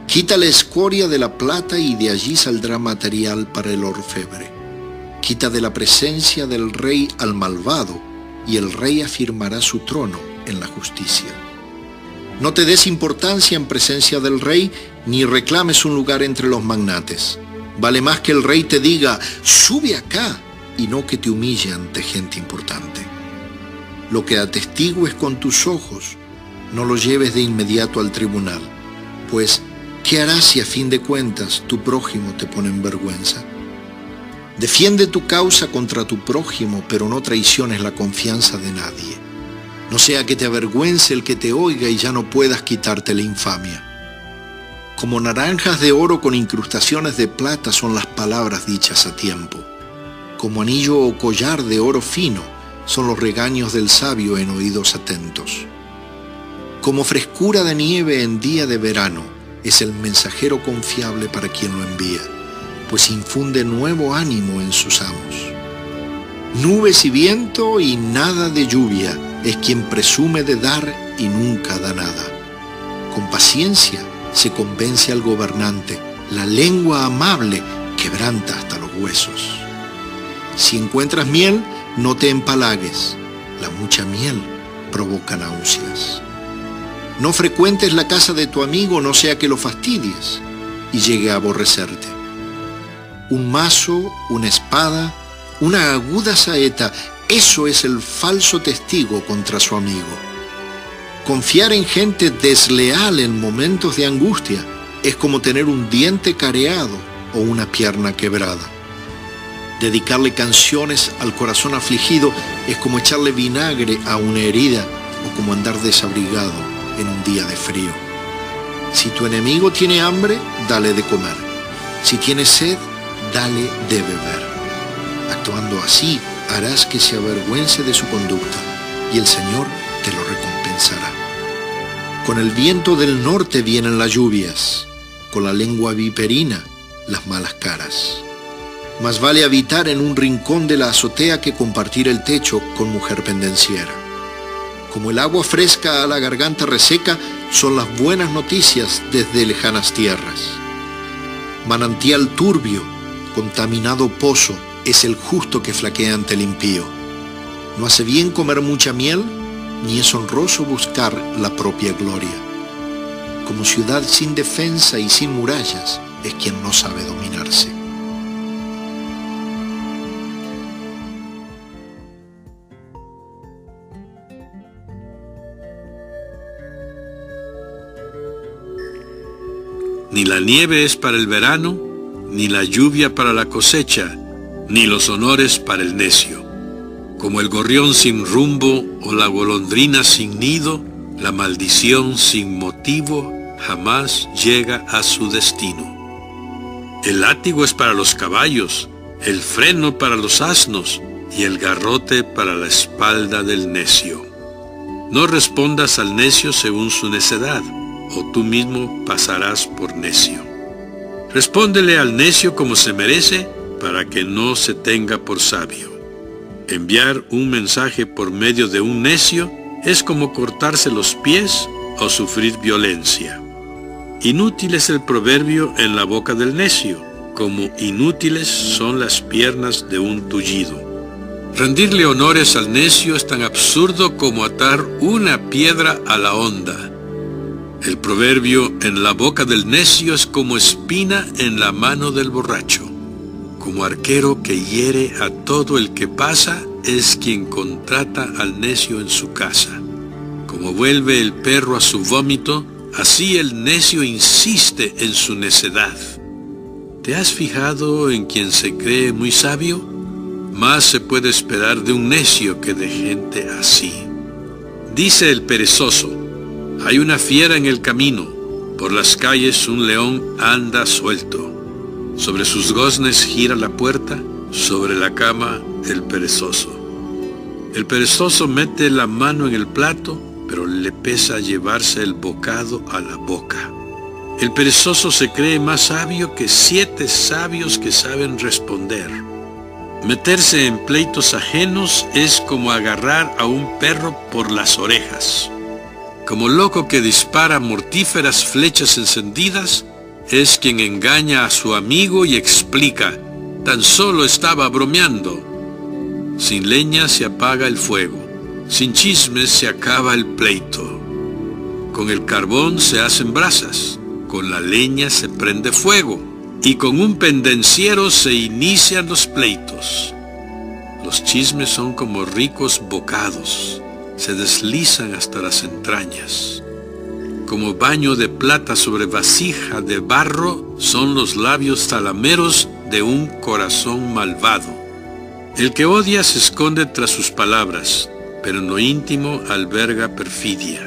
Quita la escoria de la plata y de allí saldrá material para el orfebre. Quita de la presencia del rey al malvado y el rey afirmará su trono en la justicia. No te des importancia en presencia del rey ni reclames un lugar entre los magnates. Vale más que el rey te diga, sube acá, y no que te humille ante gente importante. Lo que atestigues con tus ojos, no lo lleves de inmediato al tribunal, pues ¿qué harás si a fin de cuentas tu prójimo te pone en vergüenza? Defiende tu causa contra tu prójimo, pero no traiciones la confianza de nadie. No sea que te avergüence el que te oiga y ya no puedas quitarte la infamia. Como naranjas de oro con incrustaciones de plata son las palabras dichas a tiempo. Como anillo o collar de oro fino son los regaños del sabio en oídos atentos. Como frescura de nieve en día de verano es el mensajero confiable para quien lo envía, pues infunde nuevo ánimo en sus amos. Nubes y viento y nada de lluvia es quien presume de dar y nunca da nada. Con paciencia se convence al gobernante, la lengua amable quebranta hasta los huesos. Si encuentras miel, no te empalagues, la mucha miel provoca náuseas. No frecuentes la casa de tu amigo, no sea que lo fastidies y llegue a aborrecerte. Un mazo, una espada, una aguda saeta, eso es el falso testigo contra su amigo. Confiar en gente desleal en momentos de angustia es como tener un diente careado o una pierna quebrada. Dedicarle canciones al corazón afligido es como echarle vinagre a una herida o como andar desabrigado en un día de frío. Si tu enemigo tiene hambre, dale de comer. Si tiene sed, dale de beber. Actuando así, harás que se avergüence de su conducta y el Señor te lo recompensará. Con el viento del norte vienen las lluvias, con la lengua viperina las malas caras. Más vale habitar en un rincón de la azotea que compartir el techo con mujer pendenciera. Como el agua fresca a la garganta reseca, son las buenas noticias desde lejanas tierras. Manantial turbio, contaminado pozo es el justo que flaquea ante el impío. No hace bien comer mucha miel, ni es honroso buscar la propia gloria. Como ciudad sin defensa y sin murallas es quien no sabe dominarse. Ni la nieve es para el verano, ni la lluvia para la cosecha, ni los honores para el necio. Como el gorrión sin rumbo o la golondrina sin nido, la maldición sin motivo jamás llega a su destino. El látigo es para los caballos, el freno para los asnos y el garrote para la espalda del necio. No respondas al necio según su necedad o tú mismo pasarás por necio. Respóndele al necio como se merece para que no se tenga por sabio. Enviar un mensaje por medio de un necio es como cortarse los pies o sufrir violencia. Inútil es el proverbio en la boca del necio, como inútiles son las piernas de un tullido. Rendirle honores al necio es tan absurdo como atar una piedra a la onda. El proverbio en la boca del necio es como espina en la mano del borracho. Como arquero que hiere a todo el que pasa, es quien contrata al necio en su casa. Como vuelve el perro a su vómito, así el necio insiste en su necedad. ¿Te has fijado en quien se cree muy sabio? Más se puede esperar de un necio que de gente así. Dice el perezoso, hay una fiera en el camino, por las calles un león anda suelto. Sobre sus goznes gira la puerta, sobre la cama el perezoso. El perezoso mete la mano en el plato, pero le pesa llevarse el bocado a la boca. El perezoso se cree más sabio que siete sabios que saben responder. Meterse en pleitos ajenos es como agarrar a un perro por las orejas. Como loco que dispara mortíferas flechas encendidas, es quien engaña a su amigo y explica, tan solo estaba bromeando. Sin leña se apaga el fuego, sin chismes se acaba el pleito. Con el carbón se hacen brasas, con la leña se prende fuego, y con un pendenciero se inician los pleitos. Los chismes son como ricos bocados, se deslizan hasta las entrañas. Como baño de plata sobre vasija de barro son los labios talameros de un corazón malvado. El que odia se esconde tras sus palabras, pero en lo íntimo alberga perfidia.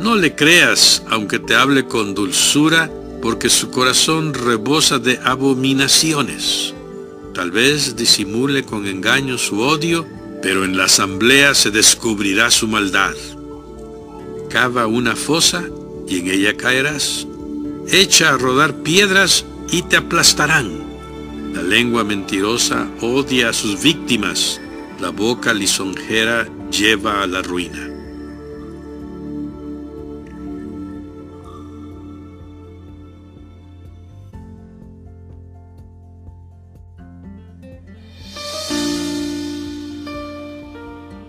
No le creas, aunque te hable con dulzura, porque su corazón rebosa de abominaciones. Tal vez disimule con engaño su odio, pero en la asamblea se descubrirá su maldad. Cava una fosa y en ella caerás. Echa a rodar piedras y te aplastarán. La lengua mentirosa odia a sus víctimas. La boca lisonjera lleva a la ruina.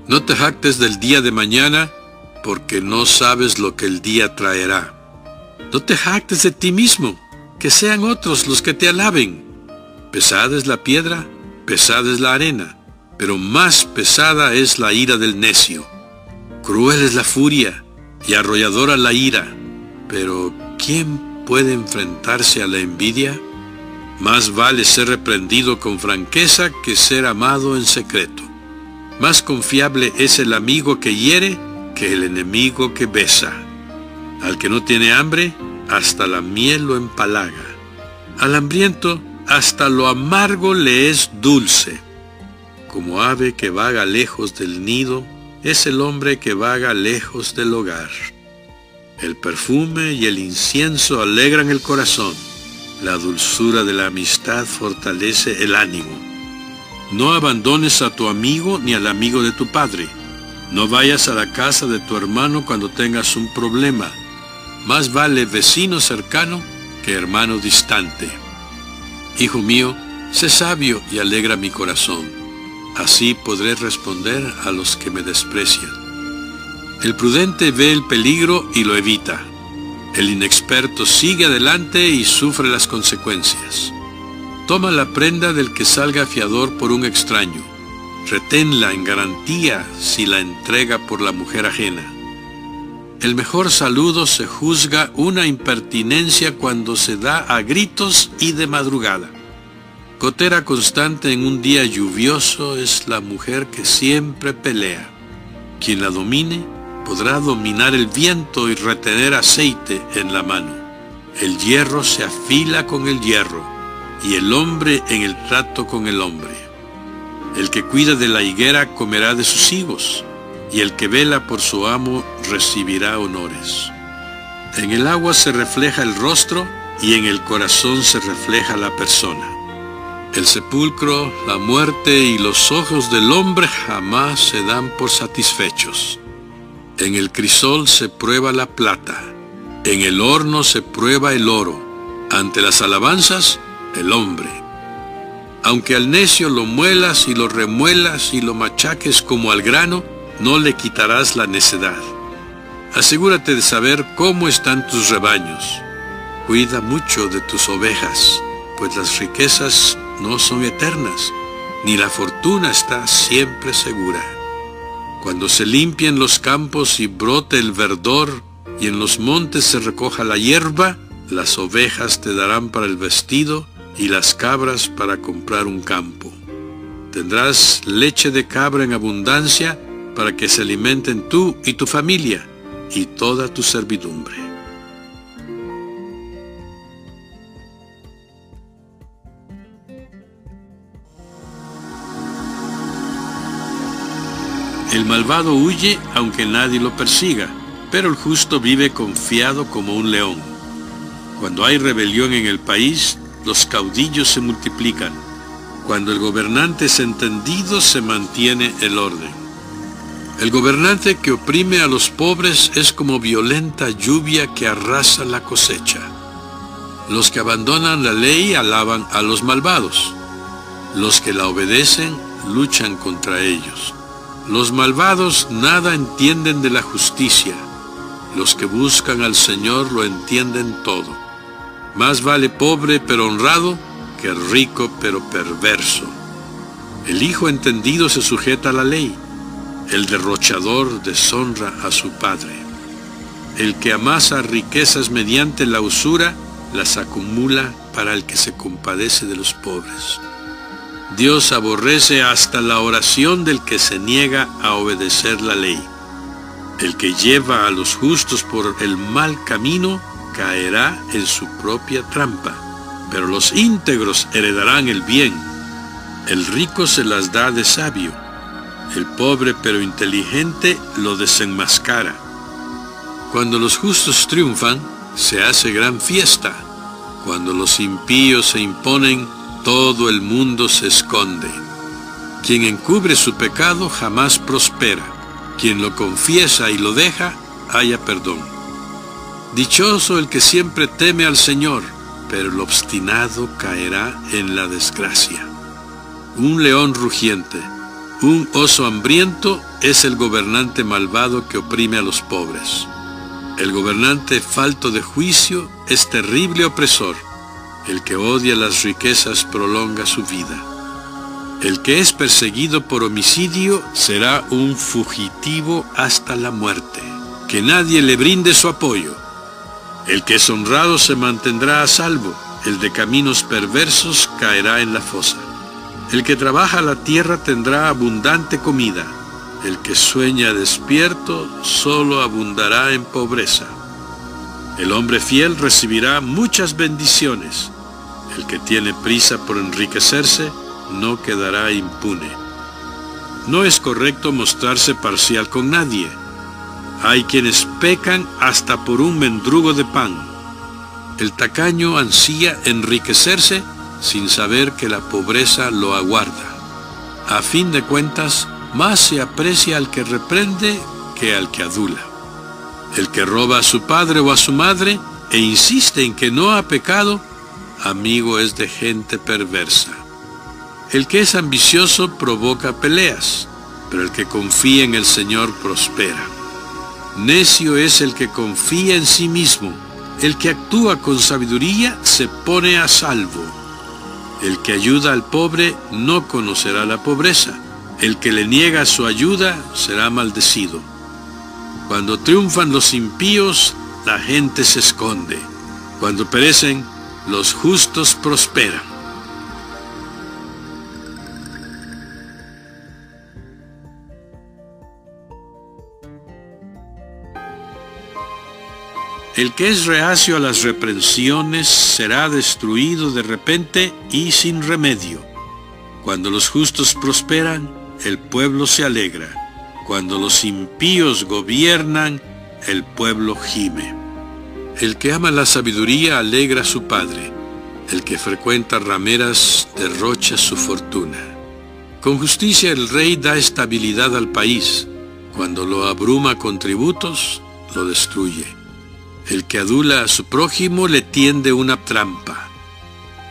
No te jactes del día de mañana, porque no sabes lo que el día traerá. No te jactes de ti mismo, que sean otros los que te alaben. Pesada es la piedra, pesada es la arena, pero más pesada es la ira del necio. Cruel es la furia y arrolladora la ira, pero ¿quién puede enfrentarse a la envidia? Más vale ser reprendido con franqueza que ser amado en secreto. Más confiable es el amigo que hiere que el enemigo que besa. Al que no tiene hambre, hasta la miel lo empalaga. Al hambriento, hasta lo amargo le es dulce. Como ave que vaga lejos del nido, es el hombre que vaga lejos del hogar. El perfume y el incienso alegran el corazón. La dulzura de la amistad fortalece el ánimo. No abandones a tu amigo ni al amigo de tu padre. No vayas a la casa de tu hermano cuando tengas un problema. Más vale vecino cercano que hermano distante. Hijo mío, Sé sabio y alegra mi corazón. Así podré responder a los que me desprecian. El prudente ve el peligro y lo evita. El inexperto sigue adelante y sufre las consecuencias. Toma la prenda del que salga fiador por un extraño. Reténla en garantía si la entrega por la mujer ajena. El mejor saludo se juzga una impertinencia cuando se da a gritos y de madrugada. Cotera constante en un día lluvioso es la mujer que siempre pelea. Quien la domine podrá dominar el viento y retener aceite en la mano. El hierro se afila con el hierro y el hombre en el trato con el hombre. El que cuida de la higuera comerá de sus higos y el que vela por su amo recibirá honores. En el agua se refleja el rostro y en el corazón se refleja la persona. El sepulcro, la muerte y los ojos del hombre jamás se dan por satisfechos. En el crisol se prueba la plata, en el horno se prueba el oro, ante las alabanzas, el hombre. Aunque al necio lo muelas y lo remuelas y lo machaques como al grano, no le quitarás la necedad. Asegúrate de saber cómo están tus rebaños. Cuida mucho de tus ovejas, pues las riquezas no son eternas, ni la fortuna está siempre segura. Cuando se limpien los campos y brote el verdor, y en los montes se recoja la hierba, las ovejas te darán para el vestido y las cabras para comprar un campo. Tendrás leche de cabra en abundancia para que se alimenten tú y tu familia y toda tu servidumbre. El malvado huye aunque nadie lo persiga, pero el justo vive confiado como un león. Cuando hay rebelión en el país, los caudillos se multiplican. Cuando el gobernante es entendido, se mantiene el orden. El gobernante que oprime a los pobres es como violenta lluvia que arrasa la cosecha. Los que abandonan la ley alaban a los malvados. Los que la obedecen luchan contra ellos. Los malvados nada entienden de la justicia. Los que buscan al Señor lo entienden todo. Más vale pobre pero honrado que rico pero perverso. El hijo entendido se sujeta a la ley el derrochador deshonra a su padre. El que amasa riquezas mediante la usura, las acumula para el que se compadece de los pobres. Dios aborrece hasta la oración del que se niega a obedecer la ley. El que lleva a los justos por el mal camino caerá en su propia trampa, pero los íntegros heredarán el bien. El rico se las da de sabio el pobre pero inteligente lo desenmascara. Cuando los justos triunfan, se hace gran fiesta. Cuando los impíos se imponen, todo el mundo se esconde. Quien encubre su pecado jamás prospera. Quien lo confiesa y lo deja, haya perdón. Dichoso el que siempre teme al Señor, pero el obstinado caerá en la desgracia. Un león rugiente, un oso hambriento es el gobernante malvado que oprime a los pobres. El gobernante falto de juicio es terrible opresor. El que odia las riquezas prolonga su vida. El que es perseguido por homicidio será un fugitivo hasta la muerte. Que nadie le brinde su apoyo. El que es honrado se mantendrá a salvo. El de caminos perversos caerá en la fosa. El que trabaja la tierra tendrá abundante comida. El que sueña despierto solo abundará en pobreza. El hombre fiel recibirá muchas bendiciones. El que tiene prisa por enriquecerse no quedará impune. No es correcto mostrarse parcial con nadie. Hay quienes pecan hasta por un mendrugo de pan. El tacaño ansía enriquecerse sin saber que la pobreza lo aguarda. A fin de cuentas, más se aprecia al que reprende que al que adula. El que roba a su padre o a su madre e insiste en que no ha pecado, amigo es de gente perversa. El que es ambicioso provoca peleas, pero el que confía en el Señor prospera. Necio es el que confía en sí mismo. El que actúa con sabiduría se pone a salvo. El que ayuda al pobre no conocerá la pobreza. El que le niega su ayuda será maldecido. Cuando triunfan los impíos, la gente se esconde. Cuando perecen, los justos prosperan. El que es reacio a las reprensiones será destruido de repente y sin remedio. Cuando los justos prosperan, el pueblo se alegra. Cuando los impíos gobiernan, el pueblo gime. El que ama la sabiduría alegra a su padre. El que frecuenta rameras derrocha su fortuna. Con justicia el rey da estabilidad al país. Cuando lo abruma con tributos, lo destruye. El que adula a su prójimo le tiende una trampa.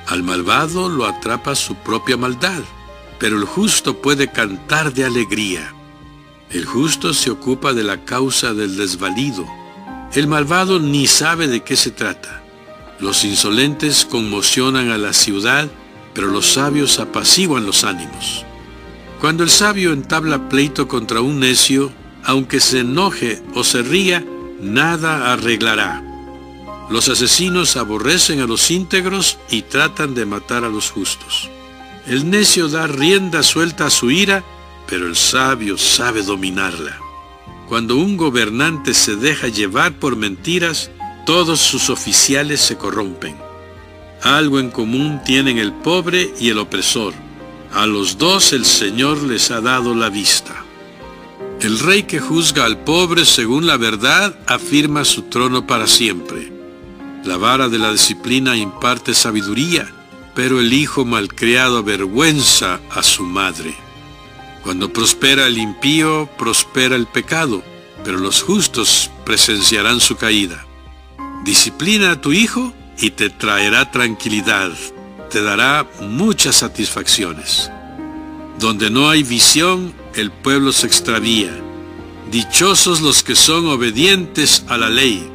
Al malvado lo atrapa su propia maldad, pero el justo puede cantar de alegría. El justo se ocupa de la causa del desvalido. El malvado ni sabe de qué se trata. Los insolentes conmocionan a la ciudad, pero los sabios apaciguan los ánimos. Cuando el sabio entabla pleito contra un necio, aunque se enoje o se ría, nada arreglará. Los asesinos aborrecen a los íntegros y tratan de matar a los justos. El necio da rienda suelta a su ira, pero el sabio sabe dominarla. Cuando un gobernante se deja llevar por mentiras, todos sus oficiales se corrompen. Algo en común tienen el pobre y el opresor. A los dos el Señor les ha dado la vista. El rey que juzga al pobre según la verdad afirma su trono para siempre. La vara de la disciplina imparte sabiduría, pero el hijo malcriado avergüenza a su madre. Cuando prospera el impío, prospera el pecado, pero los justos presenciarán su caída. Disciplina a tu hijo y te traerá tranquilidad, te dará muchas satisfacciones. Donde no hay visión, el pueblo se extravía. Dichosos los que son obedientes a la ley.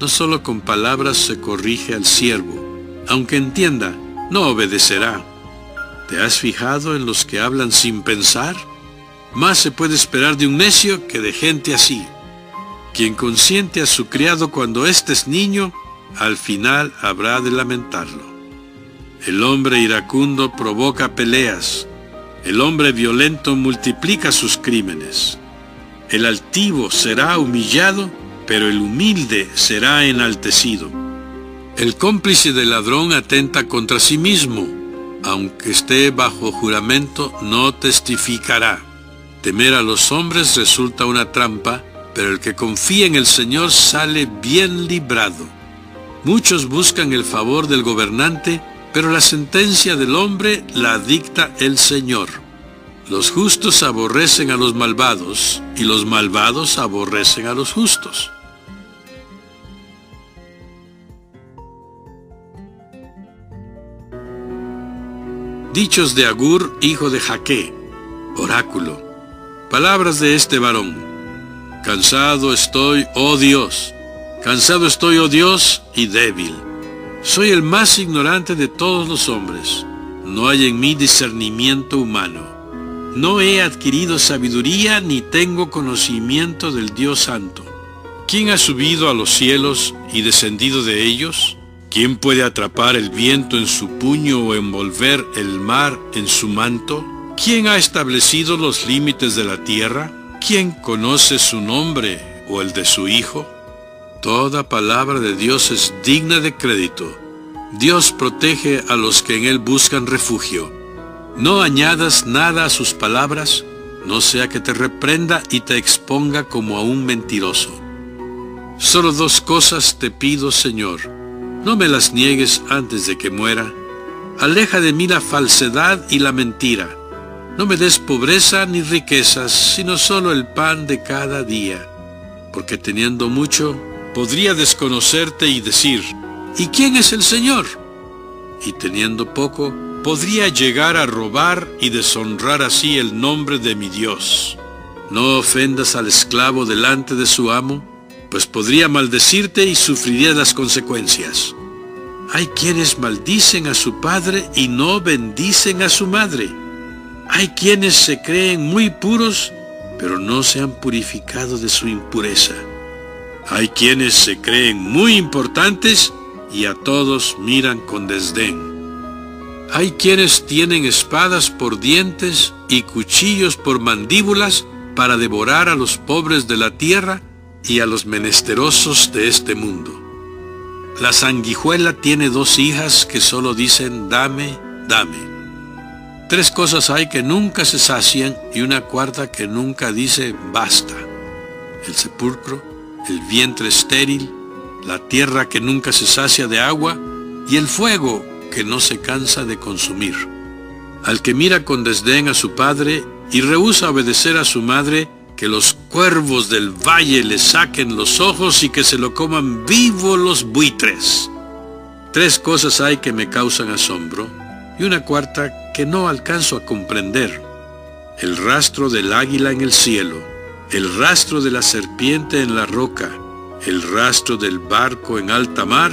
No solo con palabras se corrige al siervo, aunque entienda, no obedecerá. ¿Te has fijado en los que hablan sin pensar? Más se puede esperar de un necio que de gente así. Quien consiente a su criado cuando éste es niño, al final habrá de lamentarlo. El hombre iracundo provoca peleas. El hombre violento multiplica sus crímenes. El altivo será humillado, pero el humilde será enaltecido. El cómplice del ladrón atenta contra sí mismo aunque esté bajo juramento, no testificará. Temer a los hombres resulta una trampa, pero el que confía en el Señor sale bien librado. Muchos buscan el favor del gobernante, pero la sentencia del hombre la dicta el Señor. Los justos aborrecen a los malvados, y los malvados aborrecen a los justos. Dichos de Agur, hijo de Jaque, oráculo. Palabras de este varón. Cansado estoy, oh Dios. Cansado estoy, oh Dios, y débil. Soy el más ignorante de todos los hombres. No hay en mí discernimiento humano. No he adquirido sabiduría ni tengo conocimiento del Dios Santo. ¿Quién ha subido a los cielos y descendido de ellos? ¿Quién puede atrapar el viento en su puño o envolver el mar en su manto? ¿Quién ha establecido los límites de la tierra? ¿Quién conoce su nombre o el de su Hijo? Toda palabra de Dios es digna de crédito. Dios protege a los que en Él buscan refugio. No añadas nada a sus palabras, no sea que te reprenda y te exponga como a un mentiroso. Solo dos cosas te pido, Señor no me las niegues antes de que muera. Aleja de mí la falsedad y la mentira. No me des pobreza ni riquezas, sino solo el pan de cada día. Porque teniendo mucho, podría desconocerte y decir, ¿y quién es el Señor? Y teniendo poco, podría llegar a robar y deshonrar así el nombre de mi Dios. No ofendas al esclavo delante de su amo, pues podría maldecirte y sufriría las consecuencias. Hay quienes maldicen a su padre y no bendicen a su madre. Hay quienes se creen muy puros, pero no se han purificado de su impureza. Hay quienes se creen muy importantes y a todos miran con desdén. Hay quienes tienen espadas por dientes y cuchillos por mandíbulas para devorar a los pobres de la tierra y a los menesterosos de este mundo. La sanguijuela tiene dos hijas que solo dicen dame, dame. Tres cosas hay que nunca se sacian y una cuarta que nunca dice basta. El sepulcro, el vientre estéril, la tierra que nunca se sacia de agua y el fuego que no se cansa de consumir. Al que mira con desdén a su padre y rehúsa obedecer a su madre, que los cuervos del valle le saquen los ojos y que se lo coman vivo los buitres. Tres cosas hay que me causan asombro y una cuarta que no alcanzo a comprender. El rastro del águila en el cielo, el rastro de la serpiente en la roca, el rastro del barco en alta mar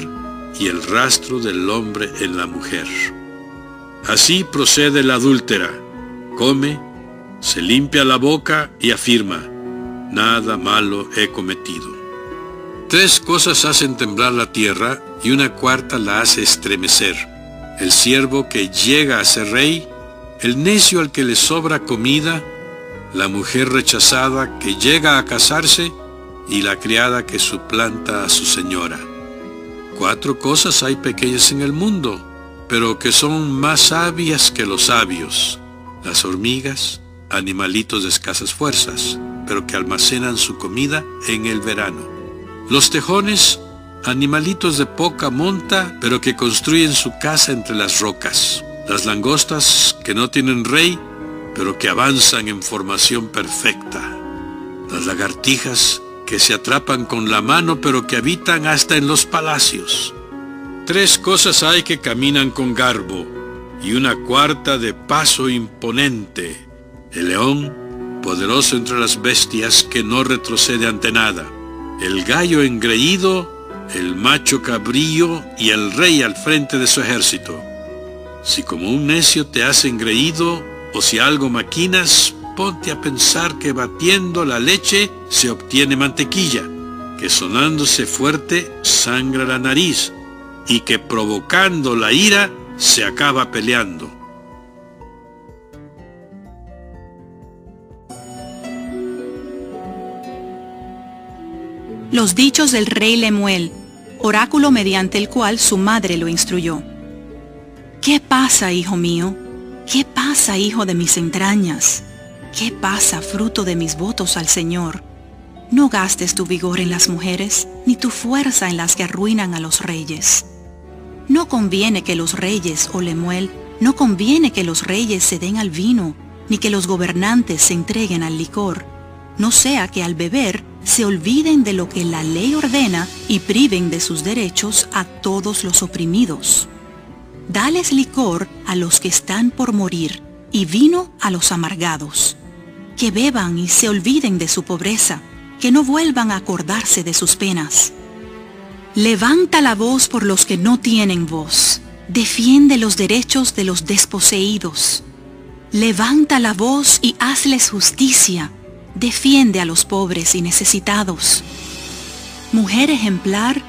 y el rastro del hombre en la mujer. Así procede la adúltera, come, se limpia la boca y afirma, nada malo he cometido. Tres cosas hacen temblar la tierra y una cuarta la hace estremecer. El siervo que llega a ser rey, el necio al que le sobra comida, la mujer rechazada que llega a casarse y la criada que suplanta a su señora. Cuatro cosas hay pequeñas en el mundo, pero que son más sabias que los sabios. Las hormigas, animalitos de escasas fuerzas, pero que almacenan su comida en el verano. Los tejones, animalitos de poca monta, pero que construyen su casa entre las rocas. Las langostas, que no tienen rey, pero que avanzan en formación perfecta. Las lagartijas, que se atrapan con la mano, pero que habitan hasta en los palacios. Tres cosas hay que caminan con garbo, y una cuarta de paso imponente el león, poderoso entre las bestias que no retrocede ante nada, el gallo engreído, el macho cabrío y el rey al frente de su ejército. Si como un necio te has engreído o si algo maquinas, ponte a pensar que batiendo la leche se obtiene mantequilla, que sonándose fuerte sangra la nariz y que provocando la ira se acaba peleando. Los dichos del rey Lemuel, oráculo mediante el cual su madre lo instruyó. ¿Qué pasa, hijo mío? ¿Qué pasa, hijo de mis entrañas? ¿Qué pasa, fruto de mis votos al Señor? No gastes tu vigor en las mujeres, ni tu fuerza en las que arruinan a los reyes. No conviene que los reyes, o Lemuel, no conviene que los reyes se den al vino, ni que los gobernantes se entreguen al licor, no sea que al beber se olviden de lo que la ley ordena y priven de sus derechos a todos los oprimidos. Dales licor a los que están por morir y vino a los amargados. Que beban y se olviden de su pobreza, que no vuelvan a acordarse de sus penas. Levanta la voz por los que no tienen voz. Defiende los derechos de los desposeídos. Levanta la voz y hazles justicia defiende a los pobres y necesitados. Mujer ejemplar,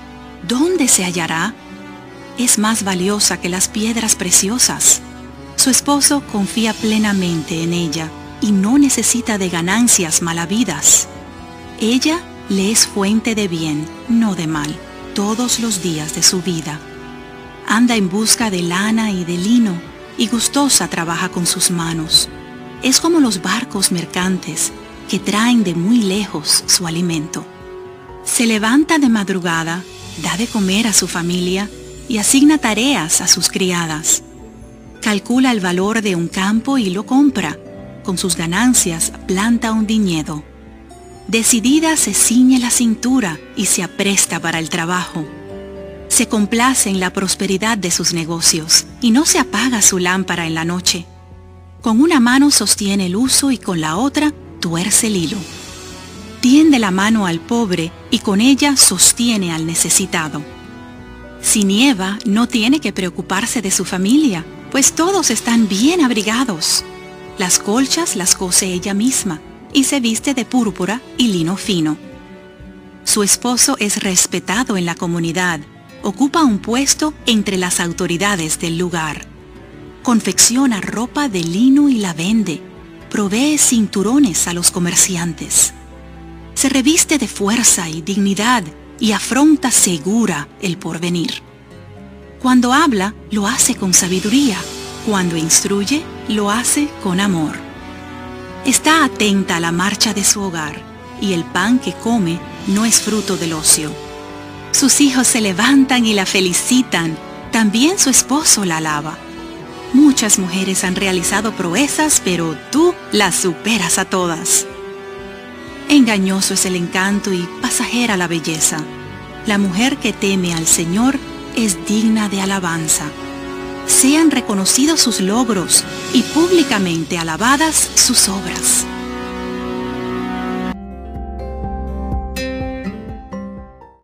¿dónde se hallará? Es más valiosa que las piedras preciosas. Su esposo confía plenamente en ella y no necesita de ganancias malavidas. Ella le es fuente de bien, no de mal, todos los días de su vida. Anda en busca de lana y de lino y gustosa trabaja con sus manos. Es como los barcos mercantes que traen de muy lejos su alimento. Se levanta de madrugada, da de comer a su familia y asigna tareas a sus criadas. Calcula el valor de un campo y lo compra. Con sus ganancias planta un viñedo. Decidida se ciñe la cintura y se apresta para el trabajo. Se complace en la prosperidad de sus negocios y no se apaga su lámpara en la noche. Con una mano sostiene el uso y con la otra tuerce el hilo. Tiende la mano al pobre y con ella sostiene al necesitado. Si nieva, no tiene que preocuparse de su familia, pues todos están bien abrigados. Las colchas las cose ella misma y se viste de púrpura y lino fino. Su esposo es respetado en la comunidad, ocupa un puesto entre las autoridades del lugar. Confecciona ropa de lino y la vende, provee cinturones a los comerciantes. Se reviste de fuerza y dignidad y afronta segura el porvenir. Cuando habla, lo hace con sabiduría. Cuando instruye, lo hace con amor. Está atenta a la marcha de su hogar y el pan que come no es fruto del ocio. Sus hijos se levantan y la felicitan, también su esposo la alaba. Muchas mujeres han realizado proezas, pero tú las superas a todas. Engañoso es el encanto y pasajera la belleza. La mujer que teme al Señor es digna de alabanza. Sean reconocidos sus logros y públicamente alabadas sus obras.